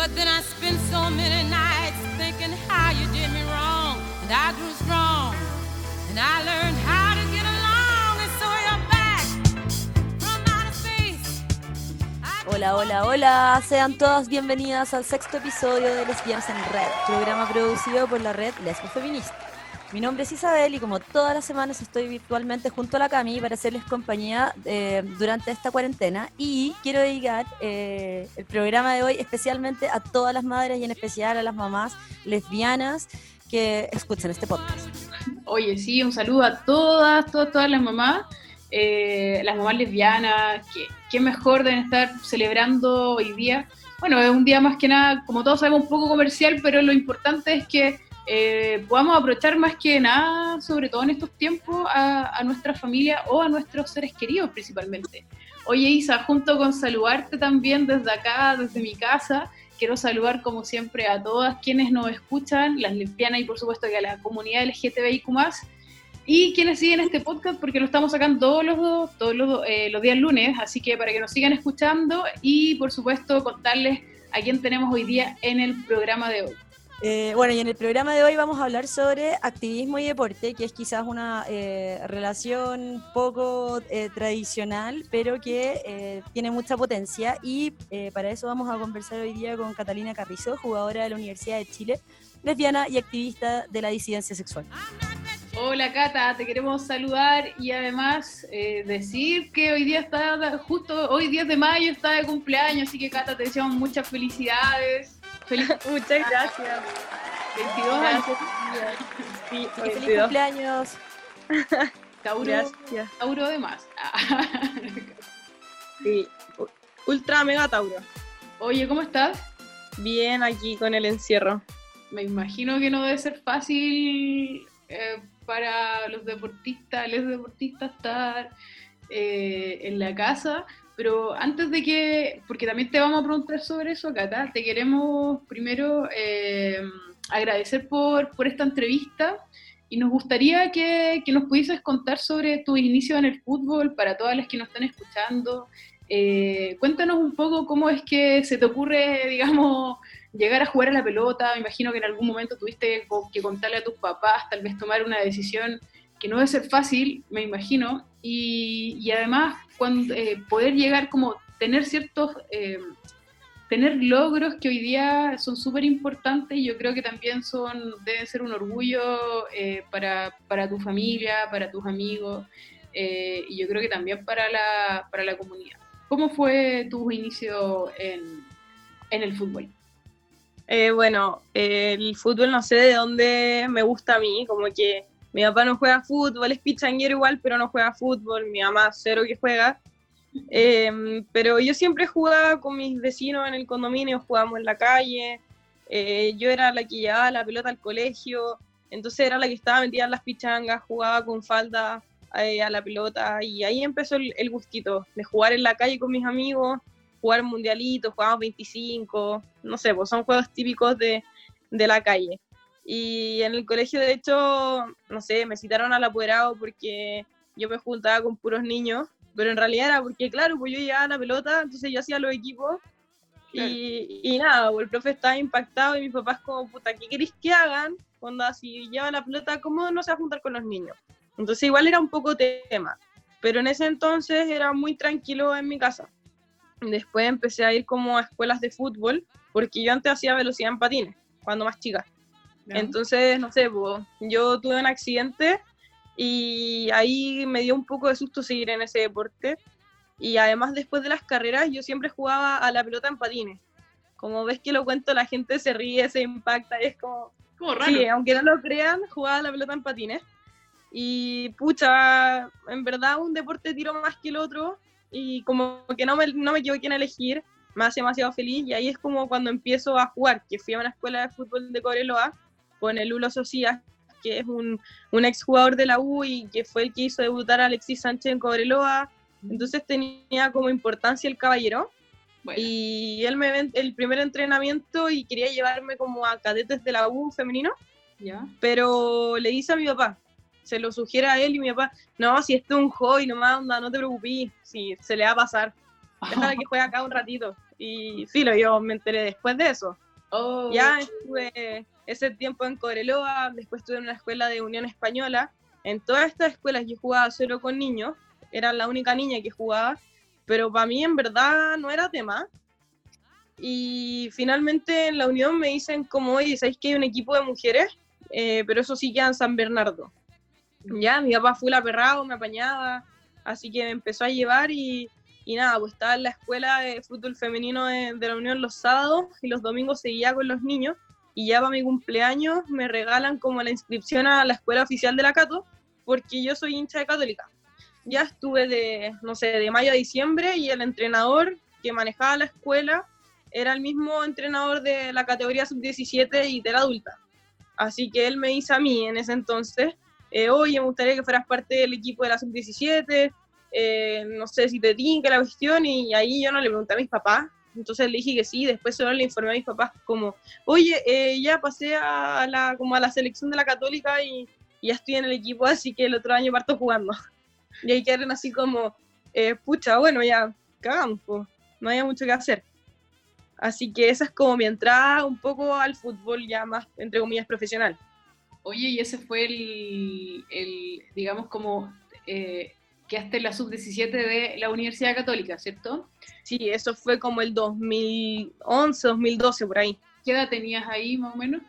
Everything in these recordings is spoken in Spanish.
But then I spent so many nights thinking how you did me wrong. And I grew strong. And I learned how to get along. And so you're back from outer space. Hola, hola, hola. Sean todas bienvenidas al sexto episodio de Lesbianas en Red, programa producido por la red Lesbo Feminista. Mi nombre es Isabel y como todas las semanas estoy virtualmente junto a la Cami para hacerles compañía eh, durante esta cuarentena y quiero dedicar eh, el programa de hoy especialmente a todas las madres y en especial a las mamás lesbianas que escuchan este podcast. Oye, sí, un saludo a todas, todas, todas las mamás, eh, las mamás lesbianas, que, qué mejor deben estar celebrando hoy día. Bueno, es un día más que nada, como todos sabemos, un poco comercial, pero lo importante es que eh, podamos aprovechar más que nada, sobre todo en estos tiempos, a, a nuestra familia o a nuestros seres queridos principalmente. Oye, Isa, junto con saludarte también desde acá, desde mi casa, quiero saludar como siempre a todas quienes nos escuchan, las lesbianas y por supuesto que a la comunidad LGTBIQ+, y quienes siguen este podcast porque lo estamos sacando todos los, eh, los días lunes, así que para que nos sigan escuchando y por supuesto contarles a quién tenemos hoy día en el programa de hoy. Eh, bueno, y en el programa de hoy vamos a hablar sobre activismo y deporte, que es quizás una eh, relación poco eh, tradicional, pero que eh, tiene mucha potencia. Y eh, para eso vamos a conversar hoy día con Catalina Carrizo, jugadora de la Universidad de Chile, lesbiana y activista de la disidencia sexual. Hola Cata, te queremos saludar y además eh, decir que hoy día está, justo hoy 10 de mayo está de cumpleaños, así que Cata te deseamos muchas felicidades. Feliz Muchas gracias. 22 años. Sí, feliz 22. cumpleaños. Tauro. Tauro de más. Sí. Ultra mega Tauro. Oye, ¿cómo estás? Bien aquí con el encierro. Me imagino que no debe ser fácil eh, para los deportistas, les deportistas estar eh, en la casa, pero antes de que, porque también te vamos a preguntar sobre eso, Cata, te queremos primero eh, agradecer por, por esta entrevista y nos gustaría que, que nos pudieses contar sobre tu inicio en el fútbol para todas las que nos están escuchando. Eh, cuéntanos un poco cómo es que se te ocurre, digamos, llegar a jugar a la pelota, me imagino que en algún momento tuviste que contarle a tus papás, tal vez tomar una decisión que no debe ser fácil, me imagino, y, y además cuando, eh, poder llegar como tener ciertos, eh, tener logros que hoy día son súper importantes y yo creo que también son, deben ser un orgullo eh, para, para tu familia, para tus amigos, y yo creo que también para la, para la comunidad. ¿Cómo fue tu inicio en, en el fútbol? Bueno, el fútbol no sé de dónde me gusta a mí, como que mi papá no juega fútbol, es pichanguero igual, pero no juega fútbol, mi mamá cero que juega. Eh, pero yo siempre jugaba con mis vecinos en el condominio, jugábamos en la calle, eh, yo era la que llevaba la pelota al colegio, entonces era la que estaba metida en las pichangas, jugaba con falda eh, a la pelota y ahí empezó el, el gustito de jugar en la calle con mis amigos, jugar mundialitos, jugábamos 25, no sé, pues son juegos típicos de, de la calle. Y en el colegio, de hecho, no sé, me citaron al apoderado porque yo me juntaba con puros niños, pero en realidad era porque, claro, pues yo llevaba la pelota, entonces yo hacía los equipos y, y nada, pues el profe estaba impactado y mis papás como, puta, ¿qué queréis que hagan? Cuando así llevan la pelota, ¿cómo no se va a juntar con los niños? Entonces igual era un poco tema, pero en ese entonces era muy tranquilo en mi casa. Después empecé a ir como a escuelas de fútbol, porque yo antes hacía velocidad en patines, cuando más chica. Entonces, no sé, pues, yo tuve un accidente y ahí me dio un poco de susto seguir en ese deporte. Y además, después de las carreras, yo siempre jugaba a la pelota en patines. Como ves que lo cuento, la gente se ríe, se impacta, es como, Como raro. Sí, aunque no lo crean, jugaba a la pelota en patines. Y pucha, en verdad un deporte tiro más que el otro y como que no me, no me equivoqué en elegir, me hace demasiado feliz y ahí es como cuando empiezo a jugar, que fui a una escuela de fútbol de Cobreloa con el Ulo Socias, que es un, un exjugador de la U y que fue el que hizo debutar a Alexis Sánchez en Cobreloa, entonces tenía como importancia el caballero. Bueno, y él me el primer entrenamiento y quería llevarme como a cadetes de la U femenino. Ya. pero le dice a mi papá, se lo sugiere a él y mi papá, no, si esto es un hobby nomás, onda, no te preocupes, si se le va a pasar, déjala que juegue acá un ratito. y filo, yo me enteré después de eso. Oh, Ya estuve ese tiempo en Cobreloa, después estuve en una escuela de Unión Española. En todas estas escuelas yo jugaba solo con niños, era la única niña que jugaba, pero para mí en verdad no era tema. Y finalmente en la Unión me dicen como, oye, ¿sabéis que hay un equipo de mujeres? Eh, pero eso sí queda en San Bernardo. Ya, mi papá fue la aperrado, me apañaba, así que me empezó a llevar y, y nada, pues estaba en la escuela de fútbol femenino de, de la Unión los sábados y los domingos seguía con los niños y ya para mi cumpleaños me regalan como la inscripción a la escuela oficial de la Cato porque yo soy hincha de Católica. Ya estuve de, no sé, de mayo a diciembre y el entrenador que manejaba la escuela era el mismo entrenador de la categoría sub-17 y de la adulta. Así que él me dice a mí en ese entonces, eh, oye, me gustaría que fueras parte del equipo de la sub-17, eh, no sé si te tinca la cuestión, y ahí yo no le pregunté a mis papás, entonces le dije que sí, después solo le informé a mis papás como, oye, eh, ya pasé a la, como a la selección de la católica y, y ya estoy en el equipo, así que el otro año parto jugando. Y ahí quedaron así como, eh, pucha, bueno, ya cagamos, no había mucho que hacer. Así que esa es como mi entrada un poco al fútbol ya más, entre comillas, profesional. Oye, y ese fue el, el digamos, como eh, quedaste en la sub-17 de la Universidad Católica, ¿cierto? Sí, eso fue como el 2011, 2012, por ahí. ¿Qué edad tenías ahí, más o menos?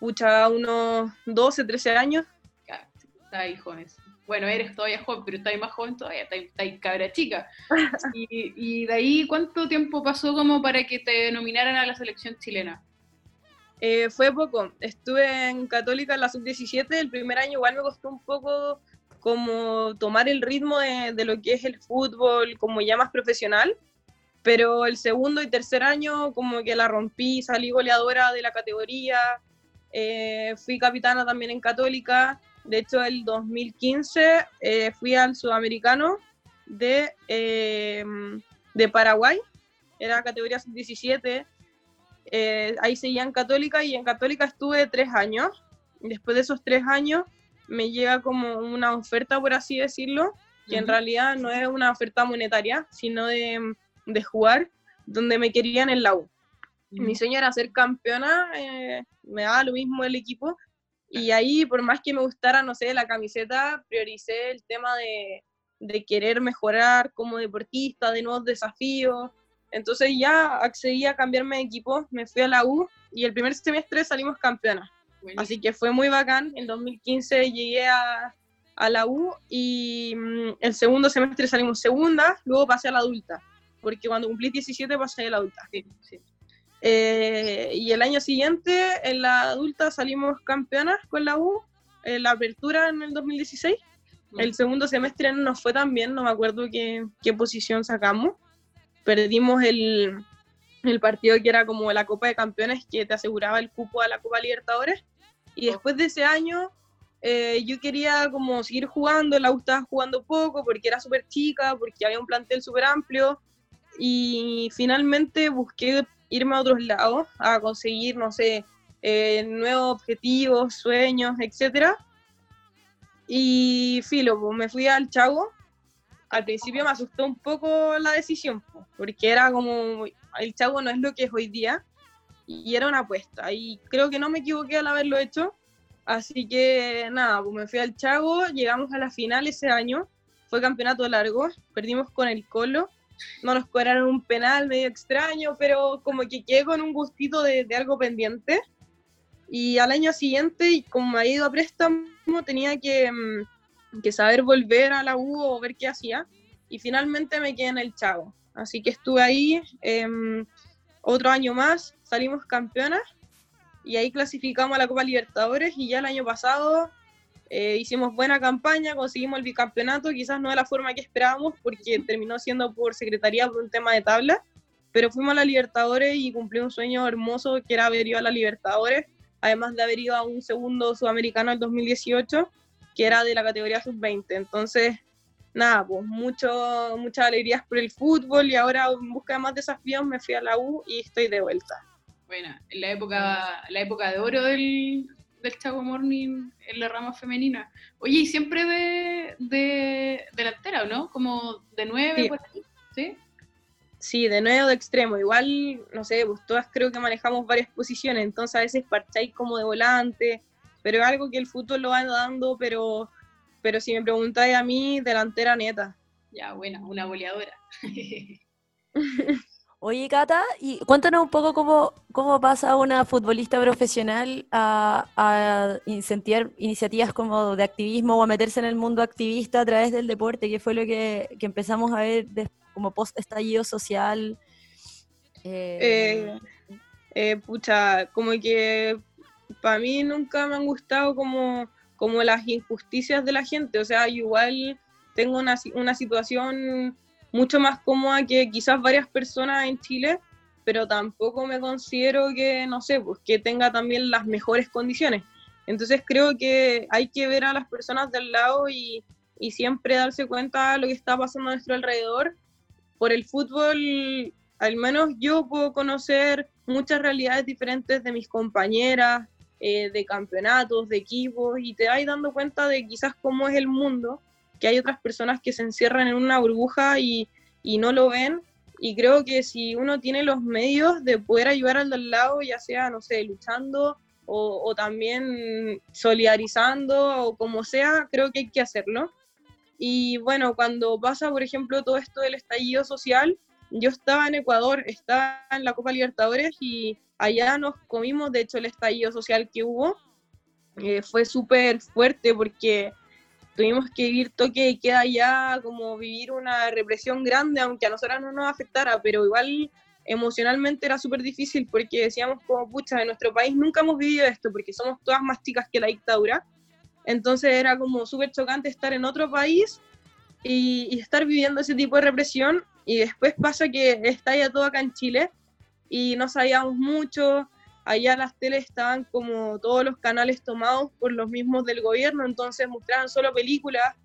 Pucha, unos 12, 13 años. Ya, está ahí jóvenes. Bueno, eres todavía joven, pero estás más joven todavía, estás cabra chica. Y, y de ahí, ¿cuánto tiempo pasó como para que te nominaran a la selección chilena? Eh, fue poco. Estuve en Católica en la sub-17. El primer año igual me costó un poco como tomar el ritmo de, de, lo que es el fútbol como ya más profesional. Pero el segundo y tercer año como que la rompí, salí goleadora de la categoría. Eh, fui capitana también en Católica. De hecho, el 2015 eh, fui al sudamericano de, eh, de Paraguay. Era categoría sub-17 eh, ahí seguía en Católica y en Católica estuve tres años. Después de esos tres años me llega como una oferta, por así decirlo, que uh -huh. en realidad no es una oferta monetaria, sino de, de jugar, donde me querían en la U. Uh -huh. Mi sueño era ser campeona, eh, me daba lo mismo el equipo, y ahí, por más que me gustara, no sé, la camiseta, prioricé el tema de, de querer mejorar como deportista, de nuevos desafíos, entonces ya accedí a cambiarme de equipo, me fui a la U y el primer semestre salimos campeonas. Buenísimo. Así que fue muy bacán. En 2015 llegué a, a la U y mmm, el segundo semestre salimos segunda, luego pasé a la adulta, porque cuando cumplí 17 pasé a la adulta. Sí, sí. Eh, y el año siguiente en la adulta salimos campeonas con la U, en la apertura en el 2016. Mm. El segundo semestre no nos fue tan bien, no me acuerdo qué, qué posición sacamos perdimos el, el, partido que era como la Copa de Campeones que te aseguraba el cupo a la Copa Libertadores. Y después de ese año eh, yo quería como seguir jugando, la U estaba jugando poco porque era súper chica, porque había un plantel súper amplio. Y finalmente busqué irme a otros lados, a conseguir, no sé, eh, nuevos objetivos, sueños, etc. Y filo, pues me fui al Chago, al principio me asustó un poco la decisión, porque era como, el Chago no es lo que es hoy día, y era una apuesta, y creo que no me equivoqué al haberlo hecho, así que nada, pues me fui al Chago, llegamos a la final ese año, fue campeonato largo, perdimos con el Colo, no nos cobraron un penal medio extraño, pero como que quedé con un gustito de, de algo pendiente, y al año siguiente, como me había ido a préstamo, tenía que que saber volver a la U o ver qué hacía. Y finalmente me quedé en el Chavo. Así que estuve ahí eh, otro año más, salimos campeonas y ahí clasificamos a la Copa Libertadores y ya el año pasado eh, hicimos buena campaña, conseguimos el bicampeonato, quizás no de la forma que esperábamos porque terminó siendo por secretaría por un tema de tabla, pero fuimos a la Libertadores y cumplí un sueño hermoso que era haber ido a la Libertadores, además de haber ido a un segundo sudamericano en 2018 que era de la categoría sub-20. Entonces, nada, pues mucho, muchas alegrías por el fútbol y ahora en busca de más desafíos me fui a la U y estoy de vuelta. Bueno, en la época, la época de oro del, del Chago Morning en la rama femenina. Oye, y siempre de, de delantera, ¿no? Como de nueve, sí. por ahí, ¿sí? Sí, de nuevo de extremo. Igual, no sé, pues todas creo que manejamos varias posiciones, entonces a veces parcháis como de volante, pero es algo que el fútbol lo va dando, pero, pero si me preguntáis a mí, delantera neta. Ya, buena, una goleadora. Oye, Cata, y cuéntanos un poco cómo, cómo pasa una futbolista profesional a, a incentivar iniciativas como de activismo o a meterse en el mundo activista a través del deporte, que fue lo que, que empezamos a ver como post estallido social. Eh, Eh, eh, pucha, como que para mí nunca me han gustado como, como las injusticias de la gente. O sea, igual tengo una, una situación mucho más cómoda que quizás varias personas en Chile, pero tampoco me considero que, no sé, pues que tenga también las mejores condiciones. Entonces creo que hay que ver a las personas del lado y, y siempre darse cuenta de lo que está pasando a nuestro alrededor. Por el fútbol, al menos yo puedo conocer muchas realidades diferentes de mis compañeras, eh, de campeonatos, de equipos, y te vas dando cuenta de quizás cómo es el mundo, que hay otras personas que se encierran en una burbuja y, y no lo ven. Y creo que si uno tiene los medios de poder ayudar al del lado, ya sea, no sé, luchando o, o también solidarizando o como sea, creo que hay que hacerlo. Y bueno, cuando pasa, por ejemplo, todo esto del estallido social, yo estaba en Ecuador, estaba en la Copa Libertadores y allá nos comimos, de hecho, el estallido social que hubo. Eh, fue súper fuerte porque tuvimos que vivir toque de queda allá, como vivir una represión grande, aunque a nosotras no nos afectara, pero igual emocionalmente era súper difícil porque decíamos como, pucha, en nuestro país nunca hemos vivido esto porque somos todas más chicas que la dictadura. Entonces era como súper chocante estar en otro país y, y estar viviendo ese tipo de represión y después pasa que está ya todo acá en Chile y no sabíamos mucho, allá las teles estaban como todos los canales tomados por los mismos del gobierno, entonces mostraban solo películas,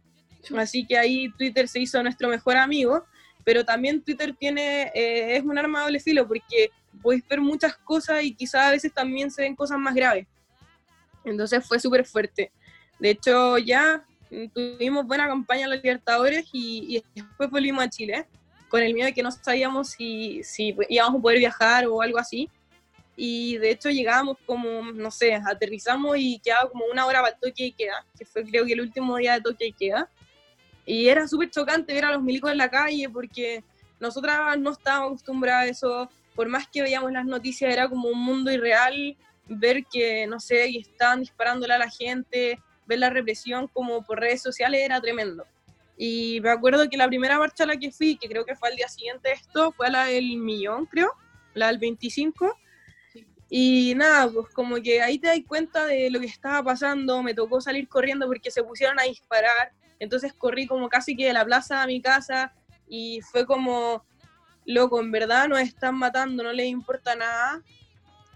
así que ahí Twitter se hizo nuestro mejor amigo, pero también Twitter tiene, eh, es un arma de doble filo porque podéis ver muchas cosas y quizás a veces también se ven cosas más graves. Entonces fue súper fuerte. De hecho, ya tuvimos buena campaña en los Libertadores y, y después volvimos a Chile con el miedo de que no sabíamos si, si íbamos a poder viajar o algo así. Y de hecho llegábamos como, no sé, aterrizamos y quedaba como una hora para el toque de queda, que fue creo que el último día de toque de queda. Y era súper chocante ver a los milicos en la calle porque nosotras no estábamos acostumbradas a eso. Por más que veíamos las noticias, era como un mundo irreal ver que, no sé, que estaban disparándole a la gente, ver la represión como por redes sociales era tremendo. Y me acuerdo que la primera marcha a la que fui, que creo que fue al día siguiente de esto, fue a la del millón, creo, la del 25. Y nada, pues como que ahí te das cuenta de lo que estaba pasando, me tocó salir corriendo porque se pusieron a disparar, entonces corrí como casi que de la plaza a mi casa y fue como, loco, en verdad nos están matando, no les importa nada.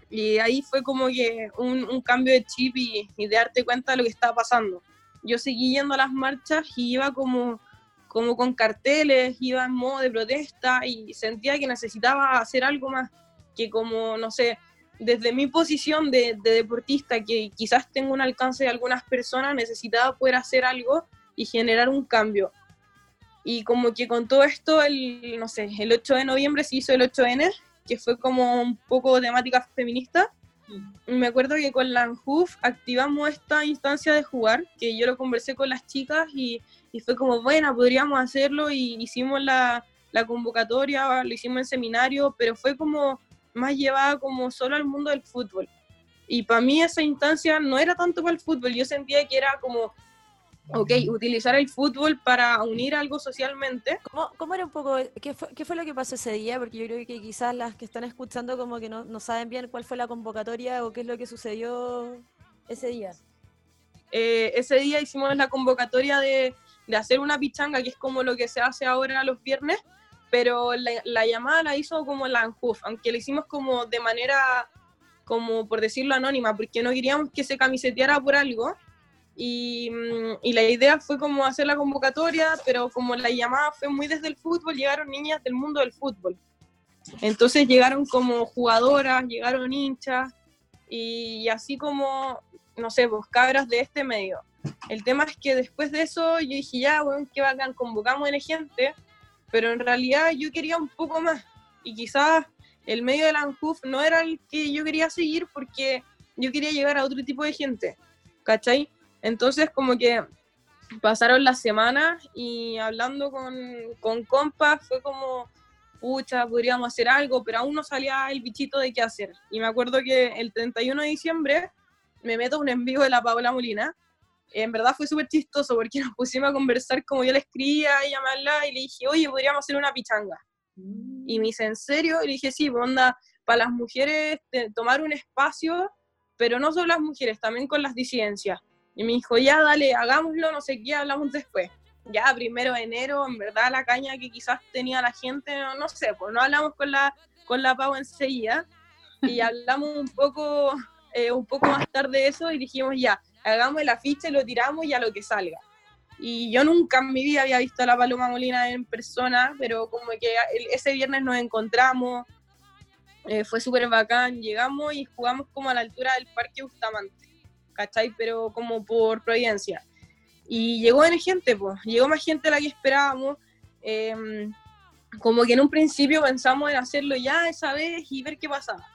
Y ahí fue como que un, un cambio de chip y, y de darte cuenta de lo que estaba pasando. Yo seguí yendo a las marchas y iba como, como con carteles, iba en modo de protesta y sentía que necesitaba hacer algo más que como, no sé, desde mi posición de, de, deportista, que quizás tengo un alcance de algunas personas, necesitaba poder hacer algo y generar un cambio. Y como que con todo esto, el, no sé, el 8 de noviembre se hizo el 8N, que fue como un poco temática feminista. Me acuerdo que con la activamos esta instancia de jugar, que yo lo conversé con las chicas y, y fue como, bueno, podríamos hacerlo y hicimos la, la convocatoria, lo hicimos en seminario, pero fue como más llevada como solo al mundo del fútbol. Y para mí esa instancia no era tanto para el fútbol, yo sentía que era como, ok, utilizar el fútbol para unir algo socialmente. ¿Cómo, cómo era un poco, qué fue, qué fue, lo que pasó ese día? Porque yo creo que quizás las que están escuchando como que no, no saben bien cuál fue la convocatoria o qué es lo que sucedió ese día. Eh, ese día hicimos la convocatoria de, de hacer una pichanga, que es como lo que se hace ahora los viernes, pero la, la, llamada la hizo como la ANJUF, aunque la hicimos como de manera, como por decirlo anónima, porque no queríamos que se camiseteara por algo. Y, y, la idea fue como hacer la convocatoria, pero como la llamada fue muy desde el fútbol, llegaron niñas del mundo del fútbol. Entonces llegaron como jugadoras, llegaron hinchas, y así como, no sé, pues cabras de este medio. El tema es que después de eso yo dije, ya, bueno, qué bacán, convocamos a gente, pero en realidad yo quería un poco más. y quizás el medio de la ANJUF no era el que yo quería seguir porque yo quería llegar a otro tipo de gente, ¿cachai? Entonces como que pasaron las semanas y hablando con, con compas fue como, pucha, podríamos hacer algo, pero aún no salía el bichito de qué hacer. Y me acuerdo que el 31 de diciembre me meto un envío de la Paola Molina. En verdad fue súper chistoso porque nos pusimos a conversar como yo le escribía y llamarla y le dije, oye, podríamos hacer una pichanga. Y me dice, ¿en serio? Y le dije, sí, pues onda, para las mujeres tomar un espacio, pero no solo las mujeres, también con las disidencias. Y me dijo, ya, dale, hagámoslo, no sé qué, hablamos después. Ya, primero de enero, en verdad, la caña que quizás tenía la gente, no, sé, pues no hablamos con la, con la Pau enseguida. Y hablamos un poco, eh, un poco más tarde de eso y dijimos, ya, hagamos el afiche, lo tiramos y a lo que salga. Y yo nunca en mi vida había visto a la Paloma Molina en persona, pero como que ese viernes nos encontramos, eh, fue súper bacán, llegamos y jugamos como a la altura del Parque Bustamante, ¿cachai? Pero como por Providencia. Y llegó gente, pues, llegó más gente de la que esperábamos. Em, como que en un principio pensamos en hacerlo ya esa vez y ver qué pasaba.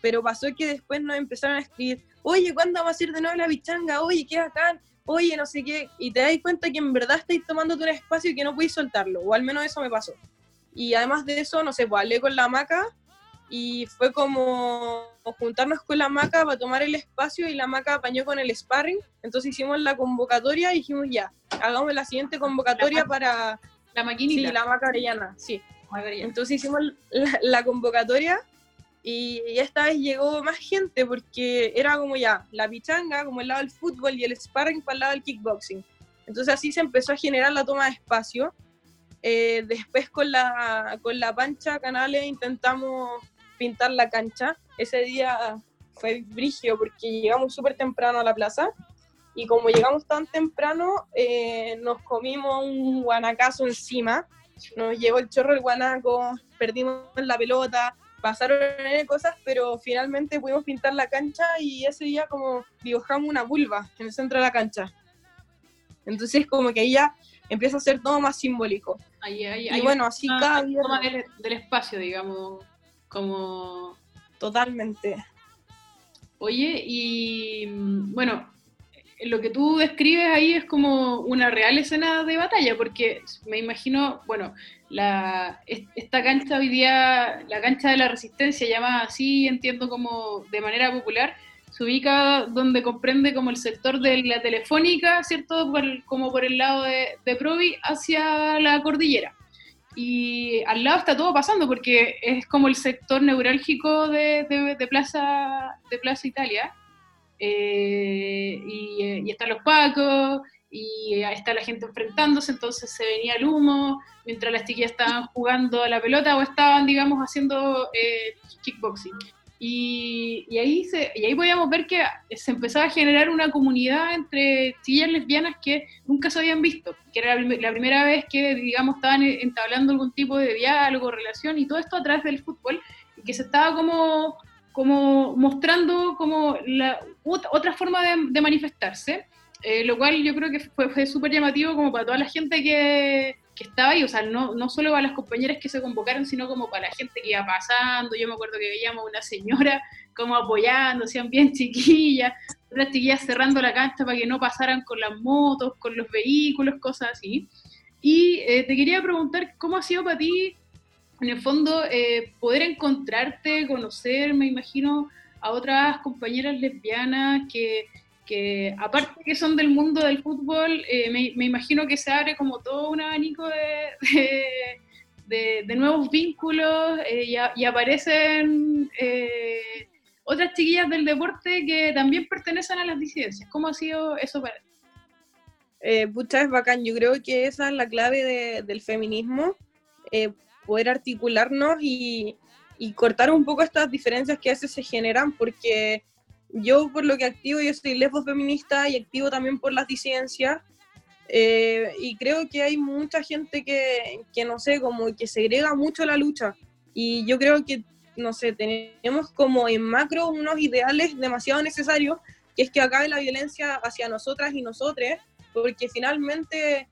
Pero pasó que después nos empezaron a escribir, oye, ¿cuándo vamos a hacer de nuevo la bichanga? Oye, qué bacán oye, no sé qué, y te das cuenta que en verdad estáis tomando un espacio y que no podéis soltarlo, o al menos eso me pasó. Y además de eso, no sé, pues hablé con la maca y fue como juntarnos con la maca para tomar el espacio y la maca apañó con el sparring, entonces hicimos la convocatoria y dijimos ya, hagamos la siguiente convocatoria para... La maquinita. Sí, la maca arellana, sí. Entonces hicimos la convocatoria y, esta vez llegó más gente porque era como ya la pichanga, como el lado del fútbol y el sparring para el lado del kickboxing. Entonces así se empezó a generar la toma de espacio. Eh, después con la, con la pancha Canales intentamos pintar la cancha. Ese día fue brigio porque llegamos súper temprano a la plaza y como llegamos tan temprano eh, nos comimos un guanacazo encima. Nos llevó el chorro el guanaco, perdimos la pelota, pasaron cosas, pero finalmente pudimos pintar la cancha y ese día como dibujamos una vulva en el centro de la cancha. Entonces como que ahí ya empieza a ser todo más simbólico. y bueno, así cada del, del, espacio, digamos, como... Totalmente. Oye, y mm, bueno, lo que tú describes ahí es como una real escena de batalla, porque me imagino, bueno, la, esta cancha hoy día, la cancha de la resistencia, llamada así, entiendo como de manera popular, se ubica donde comprende como el sector de la telefónica, ¿cierto? como por el lado de, de Provi hacia la cordillera. Y al lado está todo pasando porque es como el sector neurálgico de, Plaza, de Plaza Italia eh, eh, y, están los pacos, y está la gente enfrentándose, entonces se venía el humo, mientras las chiquillas estaban jugando a la pelota o estaban, digamos, haciendo eh, kickboxing. Y, y, ahí se, y ahí podíamos ver que se empezaba a generar una comunidad entre chiquillas lesbianas que nunca se habían visto, que era la primera vez que, digamos, estaban entablando algún tipo de diálogo, relación, y todo esto a través del fútbol, y que se estaba como como mostrando como la, otra forma de, manifestarse, eh, lo cual yo creo que fue, fue súper llamativo como para toda la gente que, que, estaba ahí, o sea, no, no solo para las compañeras que se convocaron, sino como para la gente que iba pasando, yo me acuerdo que veíamos una señora como apoyando, sean bien chiquillas, otras chiquillas cerrando la cancha para que no pasaran con las motos, con los vehículos, cosas así. Y eh, te quería preguntar, ¿cómo ha sido para ti en el fondo, eh, poder encontrarte, conocer, me imagino, a otras compañeras lesbianas que, que aparte que son del mundo del fútbol, eh, me, imagino que se abre como todo un abanico de, nuevos vínculos eh, y, aparecen otras chiquillas del deporte que también pertenecen a las disidencias. ¿Cómo ha sido eso para ti? Eh, es bacán. Yo creo que esa es la clave del feminismo poder articularnos y, cortar un poco estas diferencias que a veces se generan, porque yo por lo que activo, yo soy lesbo feminista y activo también por las disidencias, eh, y creo que hay mucha gente que, que, no sé, como que segrega mucho la lucha, y yo creo que, no sé, tenemos como en macro unos ideales demasiado necesarios, que es que acabe la violencia hacia nosotras y nosotres, porque finalmente,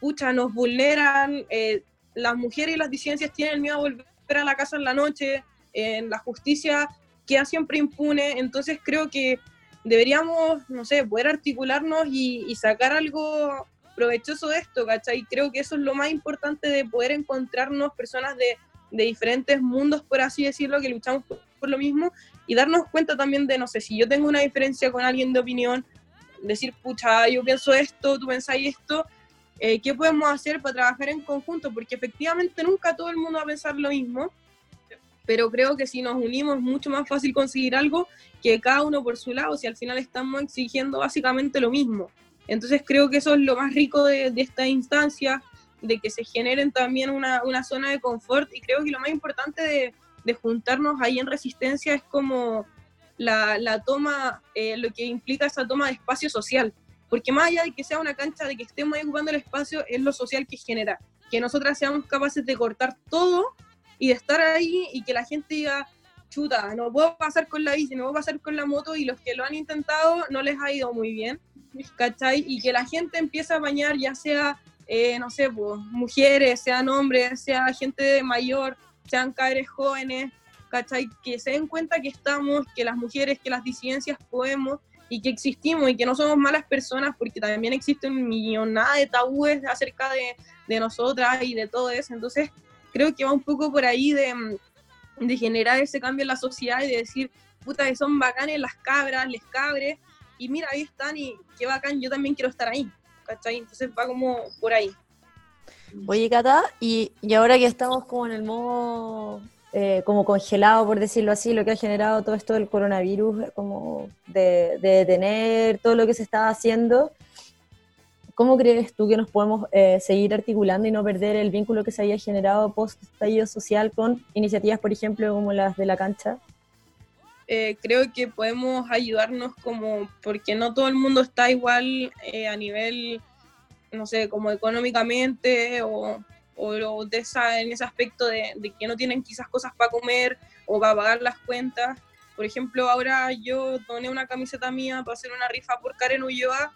pucha, nos vulneran, eh, las mujeres y las disidencias tienen miedo a volver espera la casa en la noche, en la justicia queda siempre impune, entonces creo que deberíamos, no sé, poder articularnos y, sacar algo provechoso de esto, ¿cachai? Creo que eso es lo más importante de poder encontrarnos personas de, diferentes mundos, por así decirlo, que luchamos por, lo mismo y darnos cuenta también de, no sé, si yo tengo una diferencia con alguien de opinión, decir, pucha, yo pienso esto, tú pensáis esto, eh, ¿qué podemos hacer para trabajar en conjunto? Porque efectivamente nunca todo el mundo va a pensar lo mismo pero creo que si nos unimos es mucho más fácil conseguir algo que cada uno por su lado, si al final estamos exigiendo básicamente lo mismo. Entonces creo que eso es lo más rico de, esta instancia, de que se generen también una, una, zona de confort y creo que lo más importante de, juntarnos ahí en resistencia es como la, la toma, eh, lo que implica esa toma de espacio social, porque más allá de que sea una cancha, de que estemos ahí ocupando el espacio, es lo social que genera, que nosotras seamos capaces de cortar todo y de estar ahí y que la gente diga, chuta, no puedo pasar con la bici, no puedo pasar con la moto y los que lo han intentado no les ha ido muy bien, ¿cachai? Y que la gente empiece a bañar, ya sea, eh, no sé, pues, mujeres, sean hombres, sea gente mayor, sean cadres jóvenes, ¿cachai? Que se den cuenta que estamos, que las mujeres, que las disidencias podemos y que existimos y que no somos malas personas porque también existe un millonada de tabúes acerca de, de nosotras y de todo eso. Entonces, creo que va un poco por ahí de, mm, de generar ese cambio en la sociedad y de decir, puta, que son bacanes las cabras, les cabres, y mira, ahí están y qué bacán, yo también quiero estar ahí, ¿cachai? Entonces va como por ahí. Oye, Cata, y, y ahora que estamos como en el modo eh, como congelado, por decirlo así, lo que ha generado todo esto del coronavirus, como de, de detener todo lo que se estaba haciendo, ¿Cómo crees tú que nos podemos eh, seguir articulando y no perder el vínculo que se había generado post estallido social con iniciativas, por ejemplo, como las de la cancha? Eh, creo que podemos ayudarnos como, porque no todo el mundo está igual eh, a nivel, no sé, como económicamente o, o de esa, en ese aspecto de, de, que no tienen quizás cosas para comer o para pagar las cuentas. Por ejemplo, ahora yo doné una camiseta mía para hacer una rifa por Karen Ulloa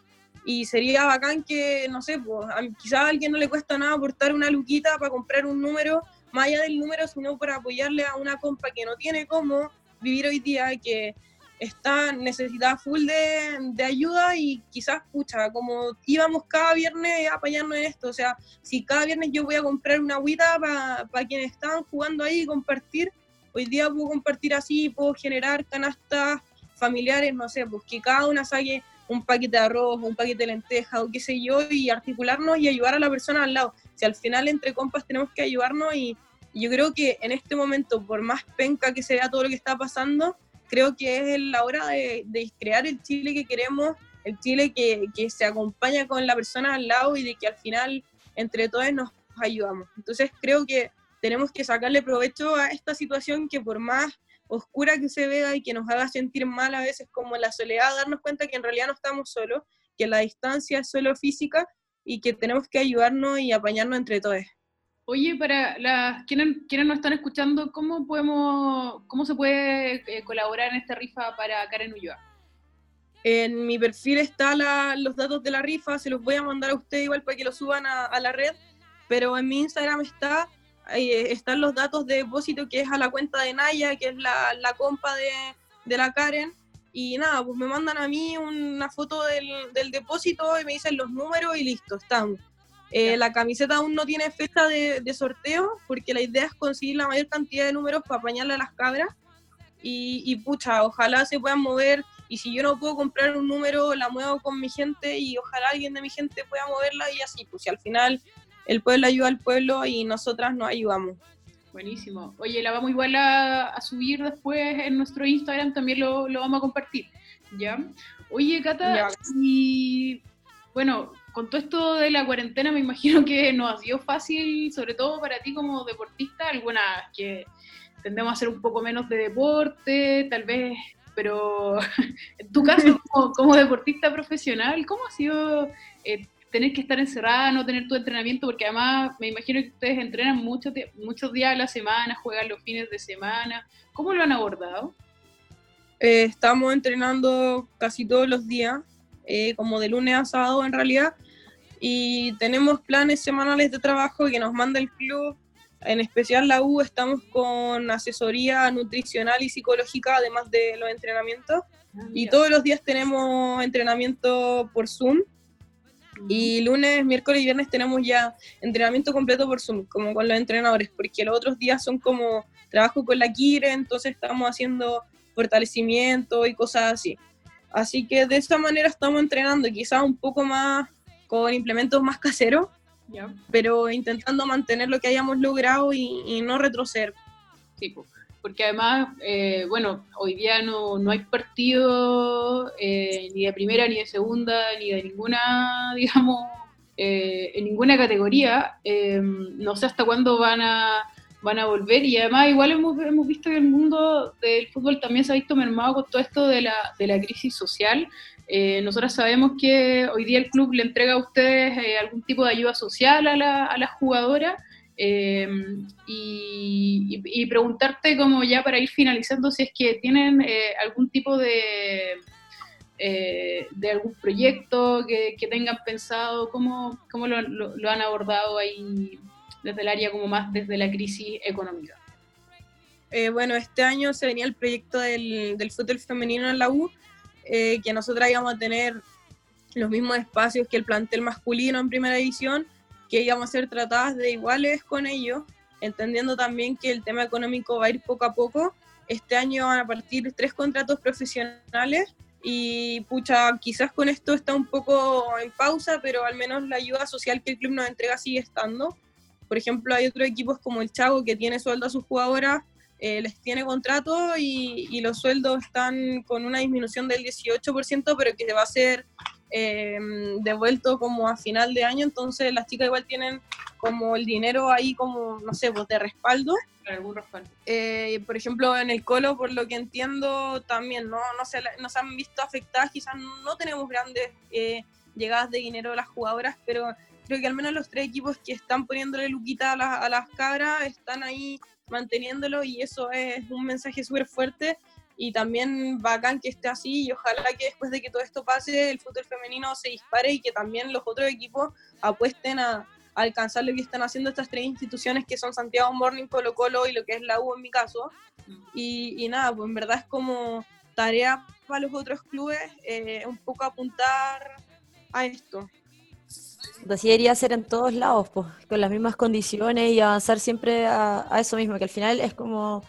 y sería bacán que, no sé, pues, quizás a alguien no le cuesta nada aportar una luquita para comprar un número, más allá del número, sino para apoyarle a una compa que no tiene cómo vivir hoy día, que está necesitada full de, de, ayuda y quizás, pucha, como íbamos cada viernes a apoyarnos en esto, o sea, si cada viernes yo voy a comprar una agüita para quienes están jugando ahí y compartir, hoy día puedo compartir así, puedo generar canastas familiares, no sé, pues que cada una saque un paquete de arroz, un paquete de lentejas o qué sé yo, y articularnos y ayudar a la persona al lado. Si al final entre compas tenemos que ayudarnos y, yo creo que en este momento, por más penca que sea todo lo que está pasando, creo que es la hora de, crear el Chile que queremos, el Chile que, que, se acompaña con la persona al lado y de que al final entre todos nos ayudamos. Entonces creo que tenemos que sacarle provecho a esta situación que por más oscura que se vea y que nos haga sentir mal a veces como la soledad, darnos cuenta que en realidad no estamos solos, que la distancia es solo física y que tenemos que ayudarnos y apañarnos entre todos. Oye, para las quienes, quienes nos están escuchando, ¿cómo podemos, cómo se puede eh, colaborar en esta rifa para Karen Ulloa? En mi perfil están los datos de la rifa, se los voy a mandar a ustedes igual para que lo suban a, a la red, pero en mi Instagram está ahí están los datos de depósito que es a la cuenta de Naya, que es la, la compa de, de, la Karen. Y nada, pues me mandan a mí una foto del, del depósito y me dicen los números y listo, estamos. Eh, la camiseta aún no tiene fecha de, de, sorteo porque la idea es conseguir la mayor cantidad de números para apañarle a las cabras. Y, y pucha, ojalá se puedan mover. Y si yo no puedo comprar un número, la muevo con mi gente y ojalá alguien de mi gente pueda moverla y así, pues si al final el pueblo ayuda al pueblo y nosotras nos ayudamos. Buenísimo. Oye, la vamos igual a, subir después en nuestro Instagram, también lo, lo, vamos a compartir. ¿Ya? Oye, Cata, y bueno, con todo esto de la cuarentena me imagino que nos ha sido fácil, sobre todo para ti como deportista, algunas que tendemos a hacer un poco menos de deporte, tal vez, pero en tu caso como, como deportista profesional, ¿cómo ha sido eh, tener que estar encerrada, no tener tu entrenamiento, porque además me imagino que ustedes entrenan muchos muchos días a la semana, juegan los fines de semana. ¿Cómo lo han abordado? Eh, estamos entrenando casi todos los días, eh, como de lunes a sábado en realidad, y tenemos planes semanales de trabajo que nos manda el club En especial la U estamos con asesoría nutricional y psicológica, además de los entrenamientos. Y todos los días tenemos entrenamiento por Zoom. Y lunes, miércoles y viernes tenemos ya entrenamiento completo por Zoom, como con los entrenadores, porque los otros días son como trabajo con la Kire, entonces estamos haciendo fortalecimiento y cosas así. Así que de esta manera estamos entrenando, quizás un poco más con implementos más caseros, pero intentando mantener lo que hayamos logrado y, y no retroceder. Sí, po. Porque además, eh, bueno, hoy día no, no hay partido eh, ni de primera, ni de segunda, ni de ninguna, digamos, eh, en ninguna categoría. Eh, no sé hasta cuándo van a, van a volver y además igual hemos, hemos visto que el mundo del fútbol también se ha visto mermado con todo esto de la, de la crisis social. Eh, nosotros sabemos que hoy día el club le entrega a ustedes eh, algún tipo de ayuda social a la, a las jugadoras. Eh, y, preguntarte como ya para ir finalizando si es que tienen eh, algún tipo de, eh, de algún proyecto que, que tengan pensado, cómo, cómo lo, lo- lo han abordado ahí desde el área como más desde la crisis económica. Eh, bueno, este año se venía el proyecto del, del fútbol femenino en la U, eh, que nosotras íbamos a tener los mismos espacios que el plantel masculino en primera división, que íbamos a ser tratadas de iguales con ellos, entendiendo también que el tema económico va a ir poco a poco. Este año van a partir tres contratos profesionales y pucha, quizás con esto está un poco en pausa, pero al menos la ayuda social que el club nos entrega sigue estando. Por ejemplo, hay otros equipos como el Chago que tiene sueldo a sus jugadoras eh, les tiene contrato y, y los sueldos están con una disminución del 18%, pero que va a ser eh, devuelto como a final de año, entonces las chicas igual tienen como el dinero ahí como, no sé, pues de respaldo. ¿Algún respaldo? Eh, por ejemplo, en el Colo, por lo que entiendo, también no, no, se, no se han visto afectadas, quizás no tenemos grandes eh, llegadas de dinero de las jugadoras, pero creo que al menos los tres equipos que están poniéndole luquita a, las- a las cabras están ahí manteniéndolo y eso es un mensaje súper fuerte y también bacán que esté así y ojalá que después de que todo esto pase el fútbol femenino se dispare y que también los otros equipos apuesten a, a alcanzar lo que están haciendo estas tres instituciones que son Santiago Morning, Colo Colo y lo que es la U en mi caso. Y, y nada, pues en verdad es como tarea para los otros clubes eh, un poco apuntar a esto. Así debería ser en todos lados, pues, con las mismas condiciones y avanzar siempre a, a eso mismo, que al final es como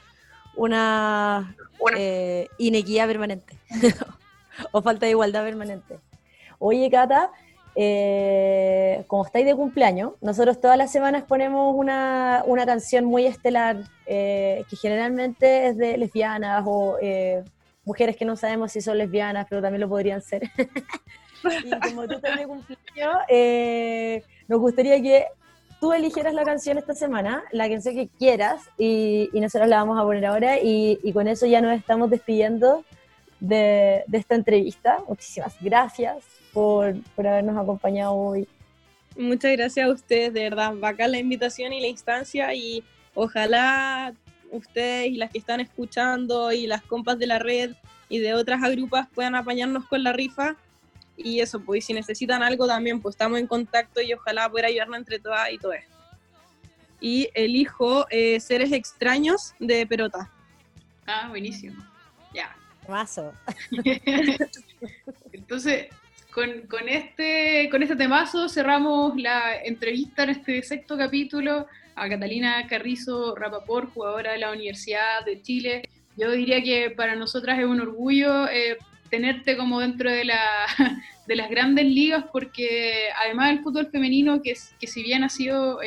una eh, inequidad permanente o falta de igualdad permanente. Oye, Cata, eh, como estáis de cumpleaños, nosotros todas las semanas ponemos una, una canción muy estelar eh, que generalmente es de lesbianas o eh, mujeres que no sabemos si son lesbianas, pero también lo podrían ser. y como tú estás de cumpleaños, eh, nos gustaría que tú eligieras la canción esta semana, la canción que quieras, y, y nosotros la vamos a poner ahora, y, y con eso ya nos estamos despidiendo de, de esta entrevista. Muchísimas gracias por, por habernos acompañado hoy. Muchas gracias a ustedes, de verdad, bacán la invitación y la instancia y ojalá ustedes y las que están escuchando y las compas de la red y de otras agrupas puedan apañarnos con la rifa y eso, pues y si necesitan algo también, pues estamos en contacto y ojalá poder ayudarnos entre todas y todo esto. Y elijo eh, Seres Extraños de Perota. Ah, buenísimo. Ya. Mazo. Entonces, con, con este, con este temazo cerramos la entrevista en este sexto capítulo a Catalina Carrizo Rapaport, jugadora de la Universidad de Chile. Yo diría que para nosotras es un orgullo eh, tenerte como dentro de, la, de las grandes ligas, porque además el fútbol femenino, que, que si bien ha sido,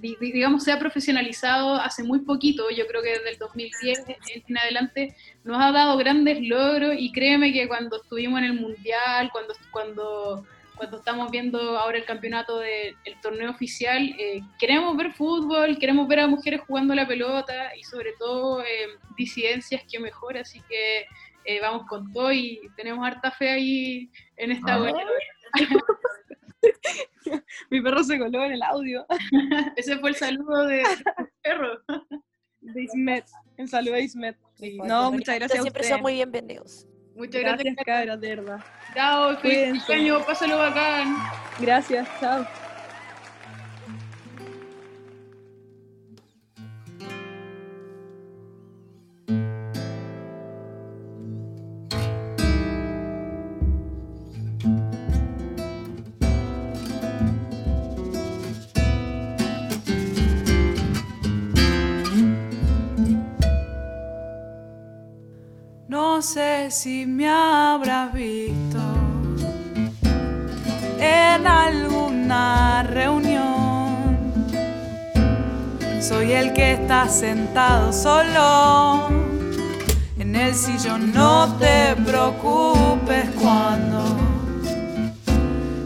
di- digamos, se ha profesionalizado hace muy poquito, yo creo que desde el 2010 en adelante, nos ha dado grandes logros y créeme que cuando estuvimos en el Mundial, cuando, cuando, cuando estamos viendo ahora el campeonato del torneo oficial, eh, queremos ver fútbol, queremos ver a mujeres jugando la pelota y sobre todo eh, disidencias que mejor, así que eh, vamos con todo y tenemos harta fe ahí en esta Ah. buena. Mi perro se coló en el audio Ese fue el saludo de, de perro. de Ismet. El saludo de Ismet. No, muchas gracias a Siempre ustedes. son muy bienvenidos. Muchas gracias. Gracias, cabras, de verdad. Chao, feliz Cuídense. año, pásalo bacán. Gracias, chao. Si me habrás visto en alguna reunión. Soy el que está sentado solo en el sillón. No te preocupes cuando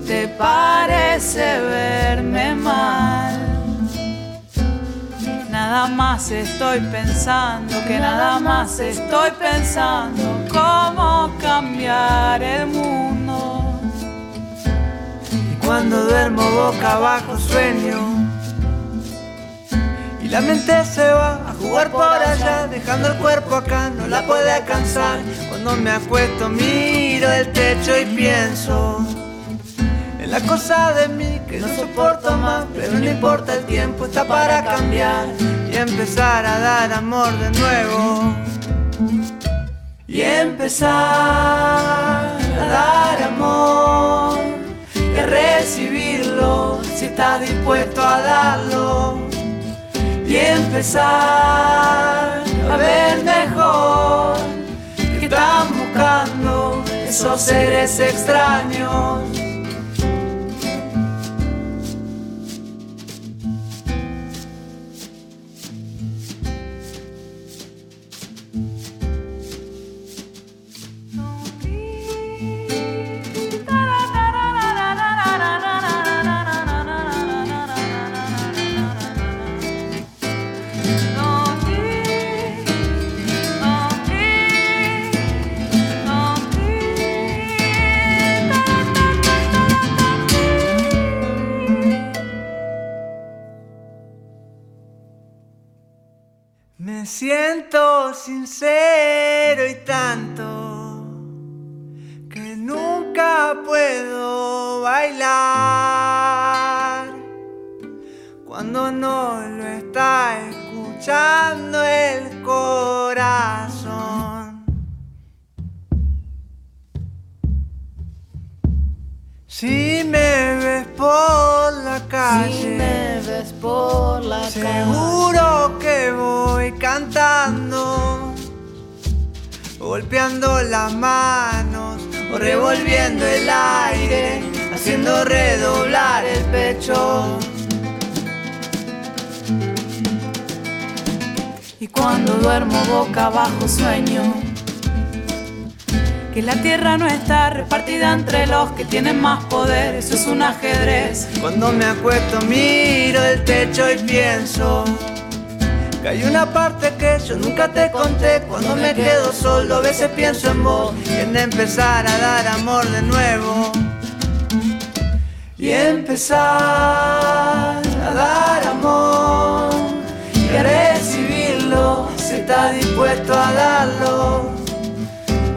te parece verme mal. Nada más estoy pensando, que nada más estoy pensando cómo cambiar el mundo. Y cuando duermo boca abajo sueño. Y la mente se va a jugar por allá, dejando el cuerpo acá, no la puede alcanzar. Cuando me acuesto miro el techo y pienso en la cosa de mí que no soporto más, pero no importa el tiempo, está para cambiar y empezar a dar amor de nuevo. Y empezar a dar amor y a recibirlo si estás dispuesto a darlo. Y empezar a ver mejor que están buscando esos seres extraños. Sincero y tanto que nunca puedo bailar cuando no lo está escuchando el corazón. Si me ves por la calle, Si me ves por la calle, Seguro que voy cantando, golpeando las manos o revolviendo el aire, haciendo redoblar el pecho. Y cuando duermo boca abajo sueño que la tierra no está repartida entre los que tienen más poder, eso es un ajedrez. Cuando me acuesto miro el techo y pienso que hay una parte que yo nunca te conté. Cuando me quedo solo a veces pienso en vos y en empezar a dar amor de nuevo. Y empezar a dar amor y a recibirlo si está dispuesto a darlo.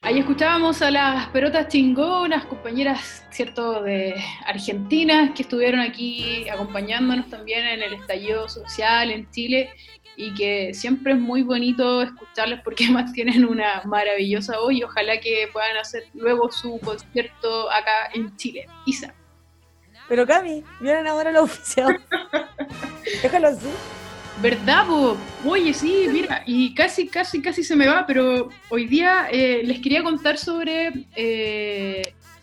Ahí escuchábamos a las pelotas chingonas, compañeras, ¿cierto?, de Argentina, que estuvieron aquí acompañándonos también en el estallido social en Chile y que siempre es muy bonito escucharlas porque además tienen una maravillosa voz y ojalá que puedan hacer luego su concierto acá en Chile. Isa. Pero Cami, vienen ahora los oficiados. Déjalo así. ¿Verdad, po? Oye, sí, mira, y casi, casi, casi se me va, pero hoy día eh, les quería contar sobre eh,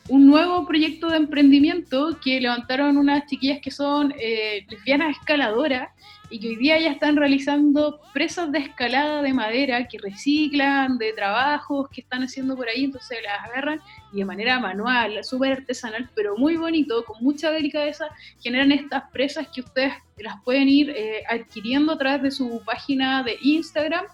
un nuevo proyecto de emprendimiento que levantaron unas chiquillas que son eh, lesbianas escaladoras y que hoy día ya están realizando presas de escalada de madera que reciclan de trabajos que están haciendo por ahí, entonces las agarran y de manera manual, súper artesanal, pero muy bonito, con mucha delicadeza, generan estas presas que ustedes las pueden ir eh, adquiriendo a través de su página de Instagram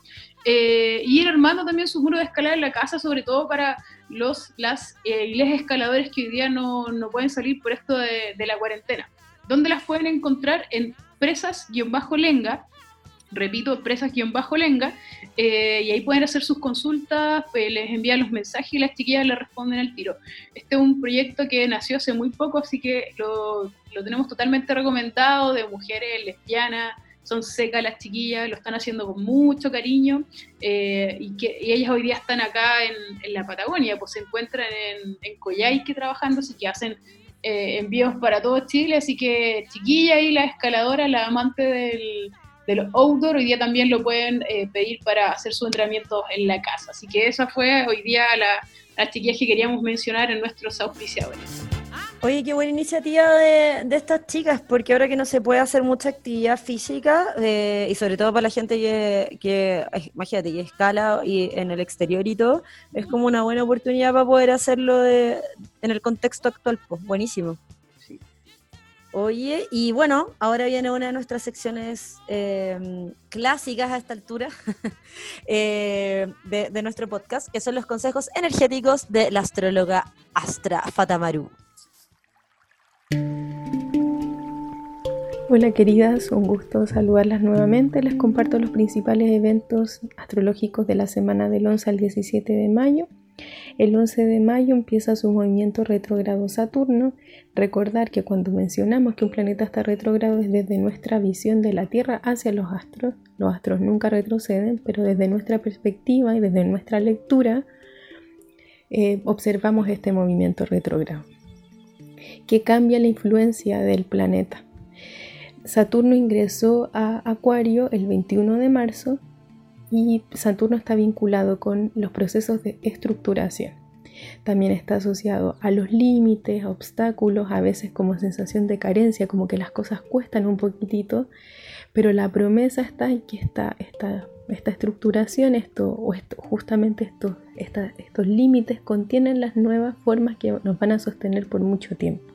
eh, y ir armando también su muro de escalada en la casa, sobre todo para los las eh, escaladores que hoy día no, no pueden salir por esto de, de la cuarentena. ¿Dónde las pueden encontrar? En presas-lenga, repito, presas-lenga, eh, y ahí pueden hacer sus consultas, pues, les envían los mensajes y las chiquillas les responden al tiro. Este es un proyecto que nació hace muy poco, así que lo, lo tenemos totalmente recomendado, de mujeres lesbianas, son secas las chiquillas, lo están haciendo con mucho cariño eh, y, que, y ellas hoy día están acá en, en la Patagonia, pues se encuentran en, en Coyhaique trabajando, así que hacen eh, envíos para todo Chile, así que chiquilla y la escaladora, la amante del, del outdoor, hoy día también lo pueden eh, pedir para hacer sus entrenamientos en la casa. Así que esa fue hoy día la, las chiquillas que queríamos mencionar en nuestros auspiciadores. Oye, qué buena iniciativa de, de, estas chicas, porque ahora que no se puede hacer mucha actividad física, eh, y sobre todo para la gente que, que, imagínate, que escala y en el exterior y todo, es como una buena oportunidad para poder hacerlo de, en el contexto actual. Pues buenísimo. Sí. Oye, y bueno, ahora viene una de nuestras secciones eh, clásicas a esta altura eh, de, de nuestro podcast, que son los consejos energéticos de la astróloga Astra Fatamaru. Hola queridas, un gusto saludarlas nuevamente. Les comparto los principales eventos astrológicos de la semana del 11 al 17 de mayo. El 11 de mayo empieza su movimiento retrógrado Saturno. Recordar que cuando mencionamos que un planeta está retrógrado es desde nuestra visión de la Tierra hacia los astros. Los astros nunca retroceden, pero desde nuestra perspectiva y desde nuestra lectura eh, observamos este movimiento retrógrado que cambia la influencia del planeta. Saturno ingresó a Acuario el 21 de marzo y Saturno está vinculado con los procesos de estructuración. También está asociado a los límites, a obstáculos, a veces como sensación de carencia, como que las cosas cuestan un poquitito, pero la promesa está en que esta, esta, esta estructuración, esto, o esto, justamente esta, estos límites contienen las nuevas formas que nos van a sostener por mucho tiempo.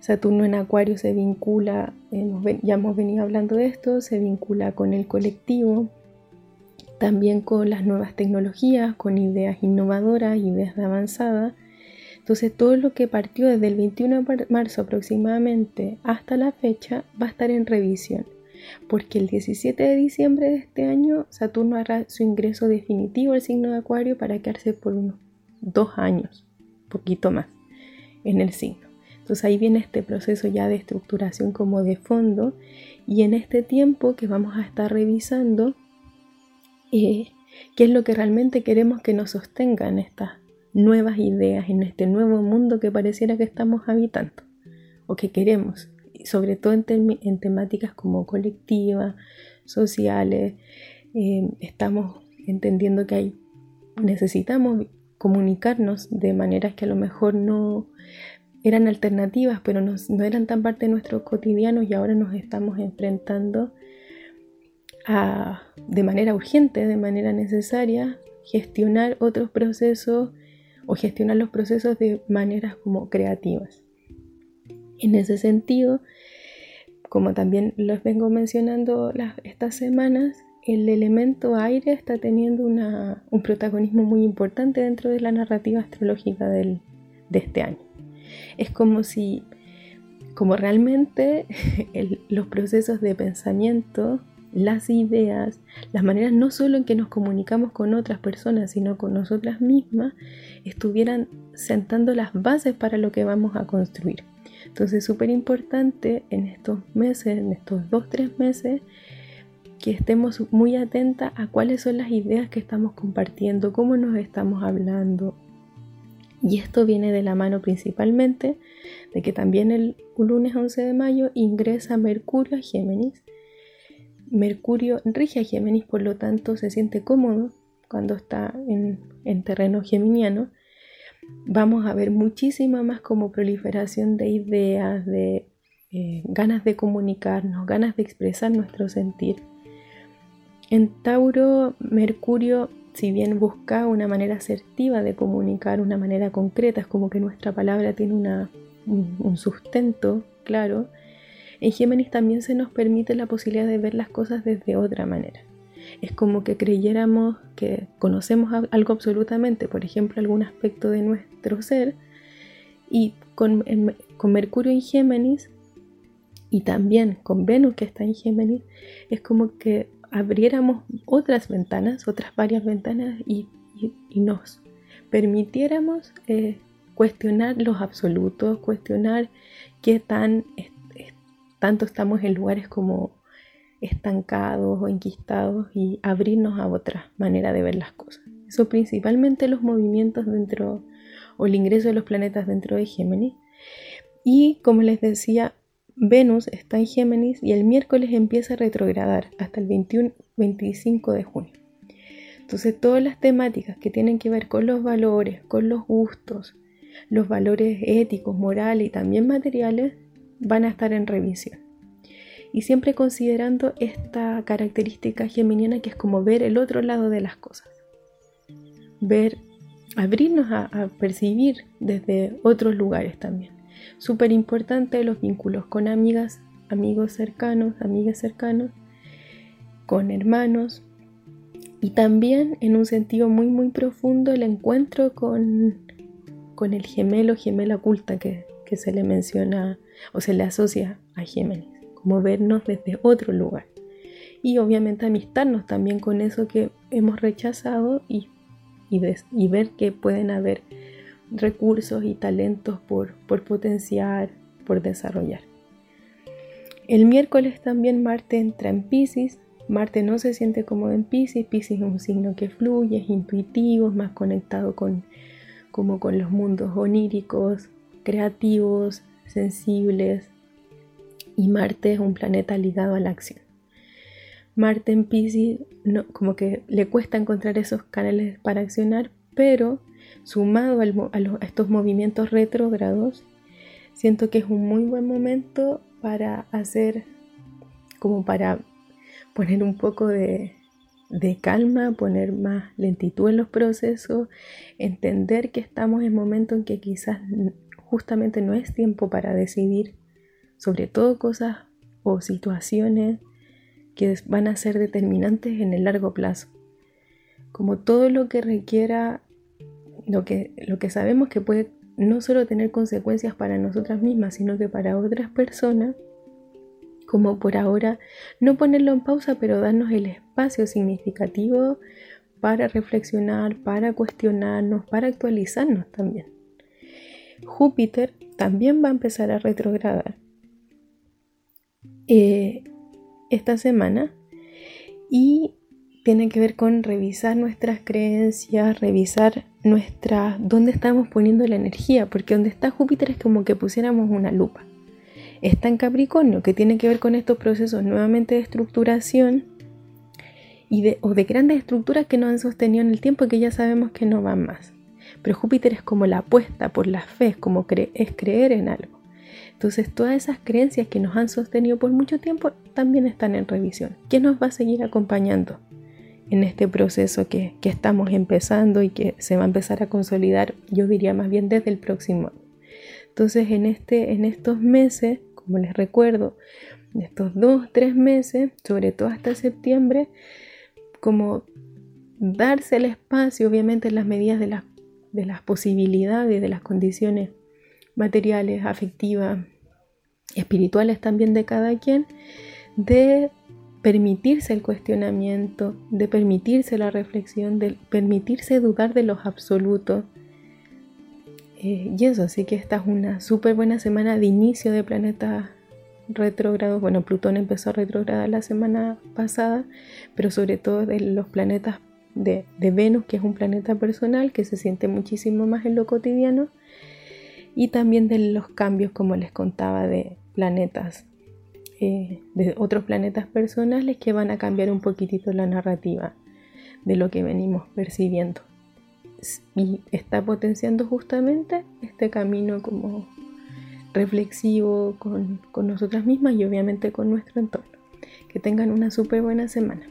Saturno en Acuario se vincula, ya hemos venido hablando de esto, se vincula con el colectivo, también con las nuevas tecnologías, con ideas innovadoras, ideas de avanzada. Entonces todo lo que partió desde el 21 de marzo aproximadamente hasta la fecha va a estar en revisión, porque el 17 de diciembre de este año Saturno hará su ingreso definitivo al signo de Acuario para quedarse por unos dos años, poquito más, en el signo. Entonces ahí viene este proceso ya de estructuración como de fondo y en este tiempo que vamos a estar revisando eh, qué es lo que realmente queremos que nos sostengan estas nuevas ideas en este nuevo mundo que pareciera que estamos habitando o que queremos, sobre todo en, en temáticas como colectivas, sociales, eh, estamos entendiendo que hay, necesitamos comunicarnos de maneras que a lo mejor no eran alternativas, pero no, no eran tan parte de nuestro cotidiano y ahora nos estamos enfrentando a, de manera urgente, de manera necesaria, gestionar otros procesos o gestionar los procesos de maneras como creativas. En ese sentido, como también los vengo mencionando estas semanas, el elemento aire está teniendo una, un protagonismo muy importante dentro de la narrativa astrológica de este año. Es como si, como realmente los procesos de pensamiento, las ideas, las maneras no solo en que nos comunicamos con otras personas, sino con nosotras mismas, estuvieran sentando las bases para lo que vamos a construir. Entonces es súper importante en estos meses, en estos dos, tres meses, que estemos muy atentas a cuáles son las ideas que estamos compartiendo, cómo nos estamos hablando, y esto viene de la mano principalmente de que también el lunes 11 de mayo ingresa Mercurio a Géminis. Mercurio rige a Géminis, por lo tanto se siente cómodo cuando está en, en terreno geminiano. Vamos a ver muchísima más como proliferación de ideas, de eh, ganas de comunicarnos, ganas de expresar nuestro sentir. En Tauro, Mercurio, si bien busca una manera asertiva de comunicar, una manera concreta, es como que nuestra palabra tiene una, un sustento claro, en Géminis también se nos permite la posibilidad de ver las cosas desde otra manera. Es como que creyéramos que conocemos algo absolutamente, por ejemplo, algún aspecto de nuestro ser, y con, con Mercurio en Géminis y también con Venus que está en Géminis, es como que abriéramos otras ventanas, otras varias ventanas y, nos permitiéramos eh, cuestionar los absolutos, cuestionar qué tan tanto estamos en lugares como estancados o enquistados y abrirnos a otra manera de ver las cosas. Eso principalmente los movimientos dentro o el ingreso de los planetas dentro de Géminis. Y como les decía, Venus está en Géminis y el miércoles empieza a retrogradar hasta el 21, 25 de junio. Entonces todas las temáticas que tienen que ver con los valores, con los gustos, los valores éticos, morales y también materiales van a estar en revisión. Y siempre considerando esta característica geminiana que es como ver el otro lado de las cosas. Ver, abrirnos a, percibir desde otros lugares también. Súper importante los vínculos con amigas, amigos cercanos, amigas cercanos, con hermanos, y también en un sentido muy muy profundo el encuentro con, con el gemelo, gemela oculta que, que se le menciona o se le asocia a Géminis, como vernos desde otro lugar. Y obviamente amistarnos también con eso que hemos rechazado y, y, ver que pueden haber recursos y talentos por, por potenciar, por desarrollar. El miércoles también Marte entra en Pisces. Marte no se siente cómodo en Pisces. Pisces es un signo que fluye, es intuitivo, es más conectado con, como con los mundos oníricos, creativos, sensibles, y Marte es un planeta ligado a la acción. Marte en Pisces no, como que le cuesta encontrar esos canales para accionar, pero sumado a, estos movimientos retrógrados, siento que es un muy buen momento para hacer, como para poner un poco de, de calma, poner más lentitud en los procesos, entender que estamos en momentos en que quizás justamente no es tiempo para decidir sobre todo cosas o situaciones que van a ser determinantes en el largo plazo. Como todo lo que requiera, lo que, lo que sabemos que puede no solo tener consecuencias para nosotras mismas, sino que para otras personas, como por ahora no ponerlo en pausa, pero darnos el espacio significativo para reflexionar, para cuestionarnos, para actualizarnos también. Júpiter también va a empezar a retrogradar eh, esta semana y tiene que ver con revisar nuestras creencias, revisar nuestra dónde estamos poniendo la energía, porque donde está Júpiter es como que pusiéramos una lupa. Está en Capricornio, que tiene que ver con estos procesos nuevamente de estructuración y de, o de grandes estructuras que no han sostenido en el tiempo y que ya sabemos que no van más. Pero Júpiter es como la apuesta por la fe, como es creer en algo. Entonces todas esas creencias que nos han sostenido por mucho tiempo también están en revisión. ¿Quién nos va a seguir acompañando en este proceso que, estamos empezando y que se va a empezar a consolidar, yo diría más bien desde el próximo año? Entonces en, este, en estos meses, como les recuerdo, en estos dos, tres meses, sobre todo hasta septiembre, como darse el espacio, obviamente en las medidas de las de las posibilidades, de las condiciones materiales, afectivas, espirituales también de cada quien, de permitirse el cuestionamiento, de permitirse la reflexión, de permitirse dudar de los absolutos. Eh, y eso, así que esta es una súper buena semana de inicio de planetas retrógrados. Bueno, Plutón empezó a retrogradar la semana pasada, pero sobre todo de los planetas de, Venus, que es un planeta personal que se siente muchísimo más en lo cotidiano, y también de los cambios, como les contaba, de planetas, eh, de otros planetas personales que van a cambiar un poquitito la narrativa de lo que venimos percibiendo. y está potenciando justamente este camino como reflexivo con, con nosotras mismas y obviamente con nuestro entorno. Que tengan una súper buena semana.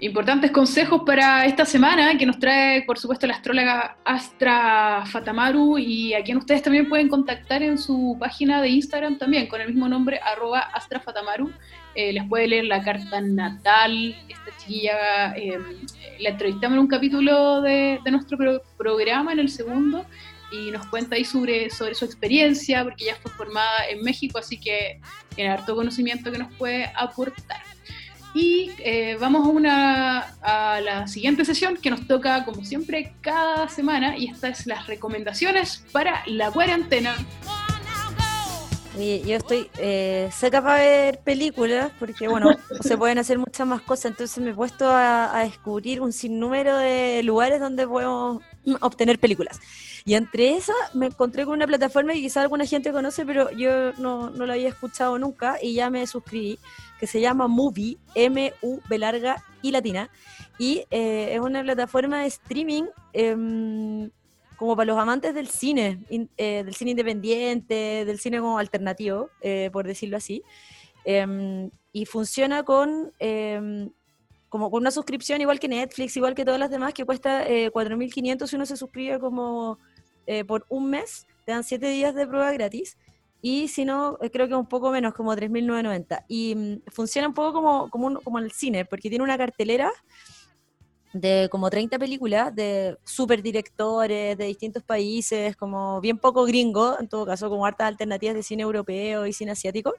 Importantes consejos para esta semana que nos trae, por supuesto, la astróloga Astra Fatamaru y a quien ustedes también pueden contactar en su página de Instagram también con el mismo nombre, arroba Astra Fatamaru. Eh, les puede leer la carta natal. Esta chiquilla eh, la entrevistamos en un capítulo de, nuestro programa, en el segundo, y nos cuenta ahí sobre, sobre su experiencia, porque ella fue formada en México, así que tiene harto conocimiento que nos puede aportar. Y eh, vamos a, una, a la siguiente sesión que nos toca, como siempre, cada semana. Y estas es las recomendaciones para la cuarentena. yo estoy eh, seca para ver películas porque, bueno, se pueden hacer muchas más cosas. Entonces me he puesto a, descubrir un sinnúmero de lugares donde podemos obtener películas. Y entre esas me encontré con una plataforma que quizá alguna gente conoce, pero yo no, no la había escuchado nunca y ya me suscribí que se llama Movie, M-U-B larga y latina, y eh, es una plataforma de streaming em, como para los amantes del cine, eh, del cine independiente, del cine como alternativo, eh, por decirlo así, em, y funciona con em, como con una suscripción igual que Netflix, igual que todas las demás, que cuesta 4.500 si uno se suscribe como por un mes, te dan 7 días de prueba gratis y si no, eh, creo que un poco menos, como 3.990. Y mm, funciona un poco como, como, como el cine, porque tiene una cartelera de como 30 películas de super directores de distintos países, como bien poco gringo, en todo caso, como hartas alternativas de cine europeo y cine asiático.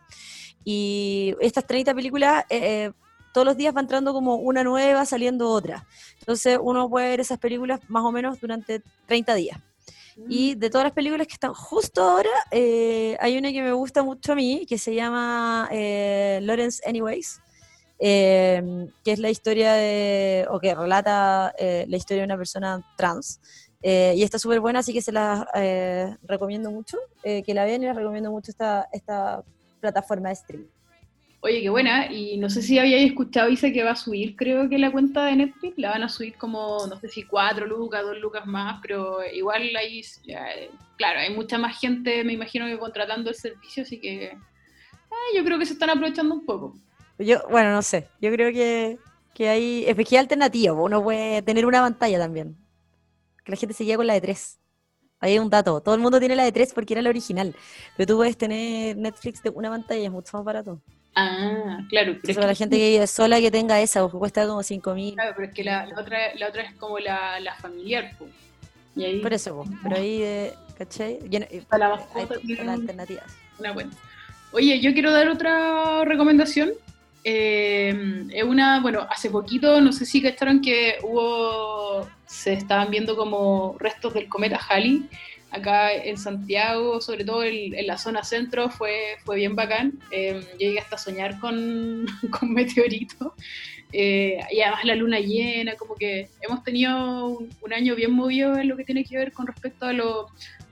Y estas 30 películas, eh, eh, todos los días va entrando como una nueva, saliendo otra. Entonces uno puede ver esas películas más o menos durante 30 días. Y de todas las películas que están justo ahora, eh, hay una que me gusta mucho a mí, que se llama eh, Lawrence Anyways, eh, que es la historia de, o que relata la historia de una persona trans. y está súper buena, así que se la recomiendo mucho, que la vean y les recomiendo mucho esta, esta plataforma de streaming. Oye, qué buena. Y no sé si habíais escuchado, dice que va a subir, creo que la cuenta de Netflix, la van a subir como, no sé si cuatro lucas, dos lucas más, pero igual ahí, claro, hay mucha más gente, me imagino que contratando el servicio, así que yo creo que se están aprovechando un poco. Yo, bueno, no sé, yo creo que, que hay, es que alternativo, uno puede tener una pantalla también. Que la gente se con la de tres. Ahí hay un dato, todo el mundo tiene la de tres porque era la original, pero tú puedes tener Netflix de una pantalla, es mucho más barato. Ah, claro. Pero es que... la gente que vive sola que tenga esa, porque cuesta como 5 mil. Claro, pero es que la, otra, la otra es como la, la familiar, Y ahí... Por eso, pero ahí, eh, ¿cachai? Para la hay, hay alternativas. Una buena. Oye, yo quiero dar otra recomendación. Eh, es una, bueno, hace poquito, no sé si cacharon que hubo, se estaban viendo como restos del cometa Halley acá en Santiago, sobre todo en, la zona centro, fue, fue bien bacán. Eh, llegué hasta a soñar con, con meteoritos. Eh, y además la luna llena, como que hemos tenido un, año bien movido en lo que tiene que ver con respecto a lo,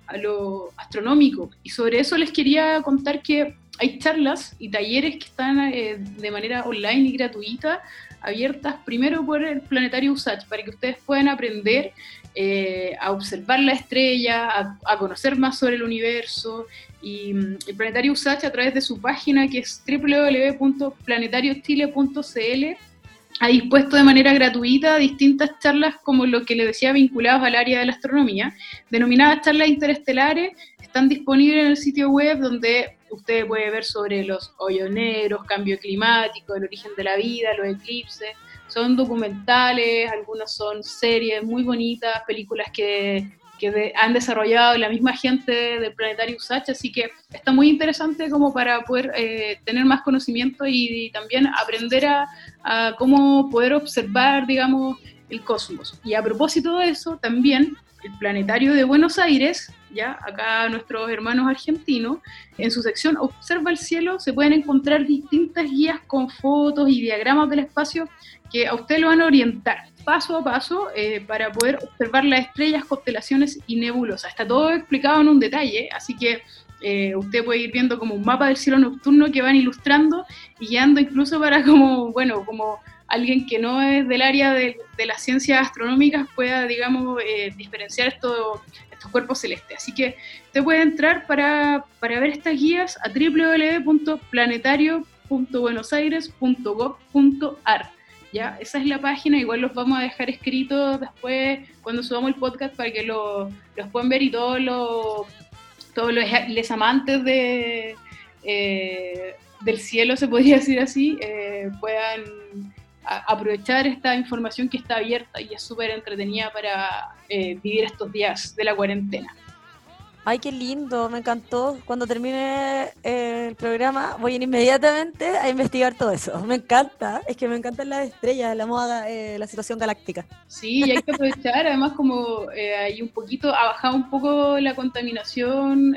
a lo astronómico. Y sobre eso les quería contar que hay charlas y talleres que están eh, de manera online y gratuita, abiertas primero por el Planetario USACH, para que ustedes puedan aprender eh, a observar la estrella, a, conocer más sobre el universo. Y mm, el Planetario USACH a través de su página que es www.planetariochile.cl ha dispuesto de manera gratuita distintas charlas como lo que les decía vinculados al área de la astronomía, denominadas charlas interestelares, están disponibles en el sitio web donde usted puede ver sobre los hoyos negros, cambio climático, el origen de la vida, los eclipses, son documentales, algunos son series muy bonitas, películas que, que han desarrollado la misma gente del Planetario USACH, así que está muy interesante como para poder eh, tener más conocimiento y, también aprender a, a, cómo poder observar, digamos, el cosmos. Y a propósito de eso, también el Planetario de Buenos Aires, ya acá nuestros hermanos argentinos, en su sección Observa el cielo se pueden encontrar distintas guías con fotos y diagramas del espacio que a usted lo van a orientar paso a paso eh, para poder observar las estrellas, constelaciones y nebulosas. Está todo explicado en un detalle, así que eh, usted puede ir viendo como un mapa del cielo nocturno que van ilustrando y guiando incluso para como, bueno, como alguien que no es del área de, las ciencias astronómicas pueda, digamos, eh, diferenciar estos, estos cuerpos celestes. Así que usted puede entrar para, para ver estas guías a www.planetario.buenosaires.gov.ar. ¿Ya? Esa es la página, igual los vamos a dejar escritos después cuando subamos el podcast para que lo, los puedan ver y todos los, todos los amantes de, eh, del cielo, se podría decir así, eh, puedan aprovechar esta información que está abierta y es súper entretenida para eh, vivir estos días de la cuarentena. Ay, qué lindo, me encantó. Cuando termine eh, el programa voy a ir inmediatamente a investigar todo eso. Me encanta, es que me encantan las estrellas, la moda, eh, la situación galáctica. Sí, y hay que aprovechar, además como eh, hay un poquito, ha bajado un poco la contaminación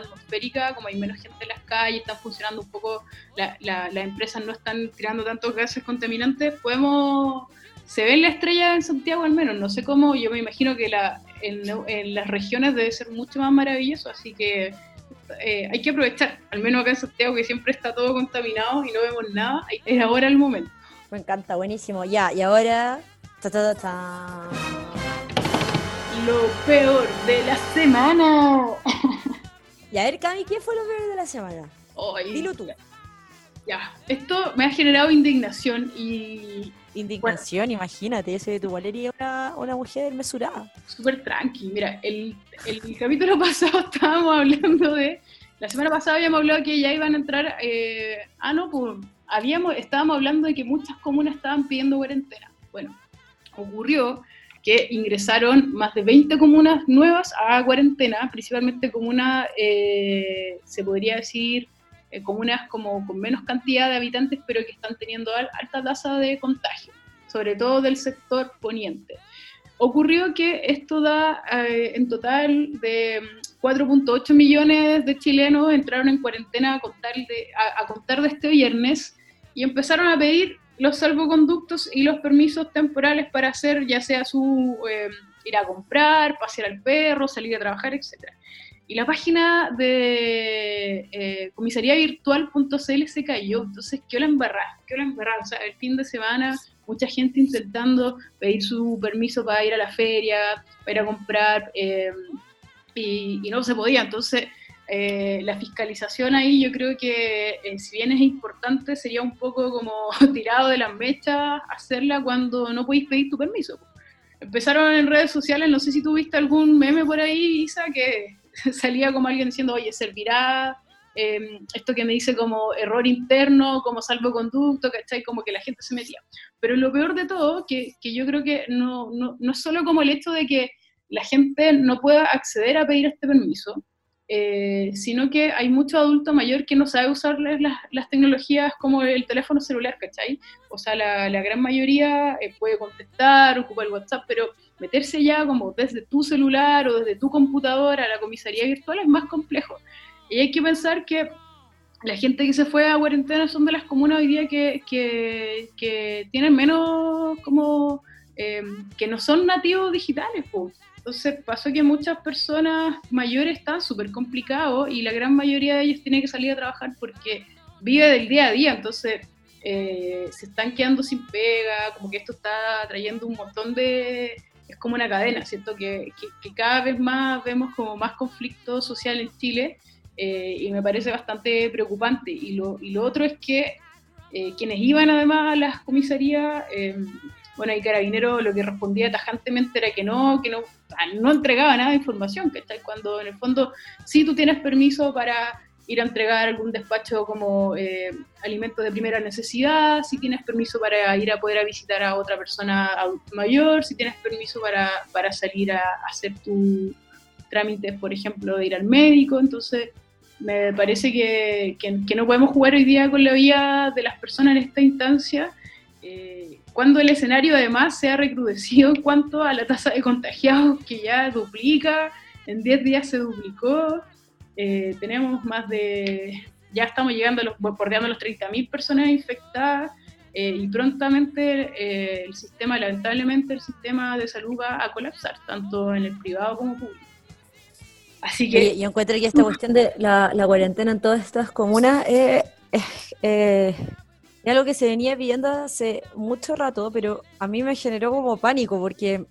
atmosférica, como hay menos gente en las calles, están funcionando un poco, las empresas no están tirando tantos gases contaminantes, podemos se ven la estrella en Santiago al menos, no sé cómo, yo me imagino que la, en, las regiones debe ser mucho más maravilloso, así que eh, hay que aprovechar, al menos acá en Santiago que siempre está todo contaminado y no vemos nada, es ahora el momento. Me encanta, buenísimo, ya, y ahora... Lo peor de la semana. y a ver, Cami, ¿qué fue lo peor de la semana? Dilo tú. Ya, esto me ha generado indignación y, Indignación, imagínate, ese de tu Valeria una, una mujer mesurada. Súper tranqui. Mira, el, el, capítulo pasado estábamos hablando de. La semana pasada habíamos hablado que ya iban a entrar. Eh, ah, no, pues habíamos, estábamos hablando de que muchas comunas estaban pidiendo cuarentena. Bueno, ocurrió que ingresaron más de 20 comunas nuevas a cuarentena, principalmente comunas, eh, se podría decir, eh, comunas como con menos cantidad de habitantes, pero que están teniendo alta tasa de contagio, sobre todo del sector poniente. Ocurrió que esto da eh, en total de 4.8 millones de chilenos entraron en cuarentena a contar, de, a, contar de este viernes y empezaron a pedir los salvoconductos y los permisos temporales para hacer ya sea su eh, ir a comprar, pasear al perro, salir a trabajar, etcétera y la página de eh, comisariavirtual.cl se cayó. Entonces, ¿qué la embarrada? ¿Qué la embarrada? O sea, el fin de semana, mucha gente intentando pedir su permiso para ir a la feria, para ir a comprar, eh, y, no se podía. Entonces, eh, la fiscalización ahí yo creo que, eh, si bien es importante, sería un poco como tirado de las mechas hacerla cuando no podéis pedir tu permiso. Empezaron en redes sociales, no sé si tuviste algún meme por ahí, Isa, que salía como alguien diciendo, oye, servirá em, esto que me dice como error interno, como salvoconducto, ¿cachai? Como que la gente se metía. Pero lo peor de todo, que, que yo creo que no, no, no, es solo como el hecho de que la gente no pueda acceder a pedir este permiso, eh, sino que hay mucho adulto mayor que no sabe usar las, tecnologías como el teléfono celular, ¿cachai? O sea, la, gran mayoría eh, puede contestar, ocupa el WhatsApp, pero meterse ya como desde tu celular o desde tu computadora a la comisaría virtual es más complejo. Y hay que pensar que la gente que se fue a cuarentena son de las comunas hoy día que, que, tienen menos como em, que no son nativos digitales. Entonces pasó que muchas personas mayores están súper complicados y la gran mayoría de ellos tiene que salir a trabajar porque vive del día a día. Entonces eh, se están quedando sin pega, como que esto está trayendo un montón de, es como una cadena, ¿cierto? Que, que, cada vez más vemos como más conflicto social en Chile eh, y me parece bastante preocupante. Y lo, y lo otro es que eh, quienes iban además a las comisarías, eh, bueno, y Carabinero lo que respondía tajantemente era que no, que no, no entregaba nada de información, que está Cuando en el fondo sí tú tienes permiso para ir a entregar algún despacho como eh, alimento de primera necesidad, si tienes permiso para ir a poder visitar a otra persona mayor, si tienes permiso para, para salir a, hacer tu trámites, por ejemplo, de ir al médico. Entonces, me parece que, que, no podemos jugar hoy día con la vida de las personas en esta instancia. Eh, cuando el escenario además se ha recrudecido en cuanto a la tasa de contagiados que ya duplica, en 10 días se duplicó, eh, tenemos más de, ya estamos llegando a los, bordeando los 30.000 personas infectadas eh, y prontamente eh, el sistema, lamentablemente el sistema de salud va a colapsar, tanto en el privado como público. Así que... Yo encuentro que esta cuestión de la, la cuarentena en todas estas comunas eh, es, es algo que se venía pidiendo hace mucho rato, pero a mí me generó como pánico porque...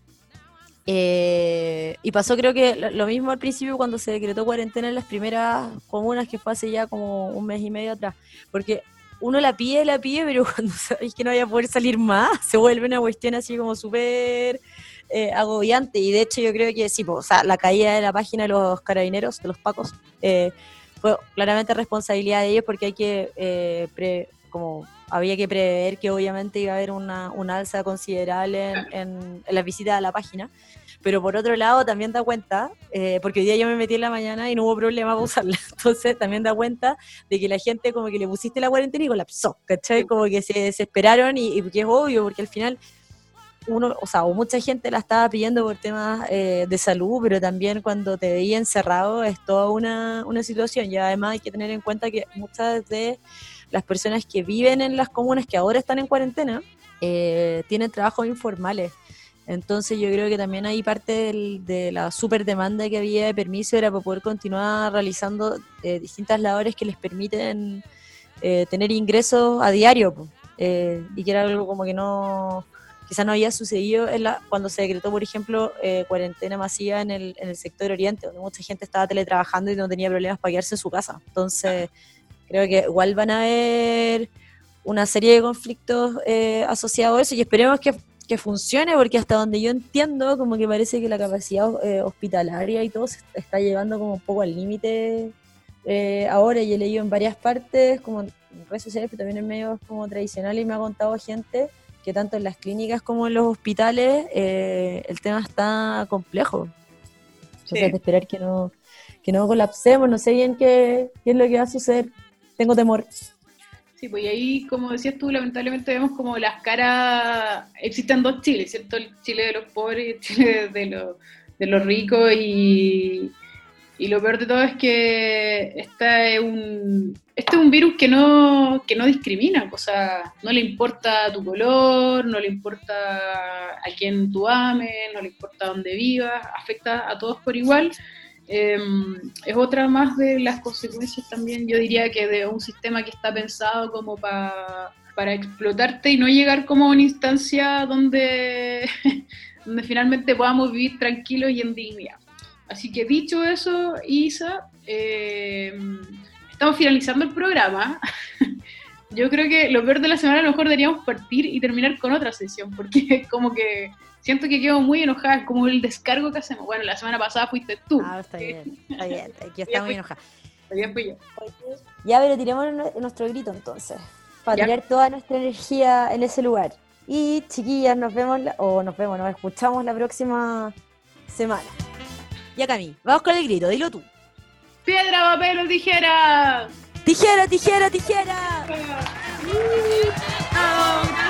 eh, y pasó creo que lo mismo al principio cuando se decretó cuarentena en las primeras comunas que fue hace ya como un mes y medio atrás, porque uno la pide, la pide, pero cuando sabéis que no vaya a poder salir más, se vuelve una cuestión así como súper eh, agobiante. Y de hecho yo creo que sí, po, o sea, la caída de la página de los carabineros, de los pacos, eh, fue claramente responsabilidad de ellos porque hay que, como había que prever que obviamente iba a haber una, una alza considerable en, en- en las visitas a la página. Pero por otro lado también da cuenta, eh, porque hoy día yo me metí en la mañana y no hubo problema para usarla, entonces también da cuenta de que la gente como que le pusiste la cuarentena y colapsó, ¿cachai? Como que se desesperaron y, y que es obvio, porque al final uno, o sea, o mucha gente la estaba pidiendo por temas eh, de salud, pero también cuando te veía encerrado es toda una, una situación y además hay que tener en cuenta que muchas de las personas que viven en las comunas que ahora están en cuarentena eh, tienen trabajos informales. Entonces yo creo que también hay parte del- de la super demanda que había de permiso era para poder continuar realizando eh, distintas labores que les permiten eh, tener ingresos a diario. Eh, y que era algo como que no quizás no había sucedido en la, cuando se decretó por ejemplo eh, cuarentena masiva en el, en el sector oriente donde mucha gente estaba teletrabajando y no tenía problemas para quedarse en su casa entonces creo que igual van a haber una serie de conflictos eh, asociados a eso y esperemos que, que funcione porque hasta donde yo entiendo como que parece que la capacidad eh, hospitalaria y todo se está llevando como un poco al límite eh, ahora. Y he leído en varias partes como en redes sociales pero también en medios como tradicionales y me ha contado gente que tanto en las clínicas como en los hospitales eh, el tema está complejo. Entonces Sí. de esperar que no que no colapsemos no sé bien qué, qué es lo que va a suceder tengo temor Sí, pues y ahí, como decías tú, lamentablemente vemos como las caras, existen dos Chiles, ¿cierto? El Chile de los pobres y el Chile de los, de los ricos y, y lo peor de todo es que este es un, este es un virus que no, que no discrimina, o sea, no le importa tu color, no le importa a quién tú ames, no le importa dónde vivas, afecta a todos por igual. Eh, es otra más de las consecuencias también, yo diría que de un sistema que está pensado como pa- para explotarte y no llegar como a una instancia donde, donde finalmente podamos vivir tranquilos y en dignidad. Así que dicho eso, Isa, eh, estamos finalizando el programa. Yo creo que lo peor de la semana a lo mejor deberíamos partir y terminar con otra sesión, porque como que siento que quedo muy enojada, como el descargo que hacemos. Bueno, la semana pasada fuiste tú, Ah, está bien, está bien, aquí está muy enojada. todavía fui yo. Ya, pero tiremos nue- nuestro grito entonces, para Ya. tirar toda nuestra energía en ese lugar. Y chiquillas, nos vemos, la- o nos vemos, nos escuchamos la próxima semana. Ya, Cami, vamos con el grito, dilo tú. Piedra, papel o tijera. Tijera, tijera, tijera. Ah.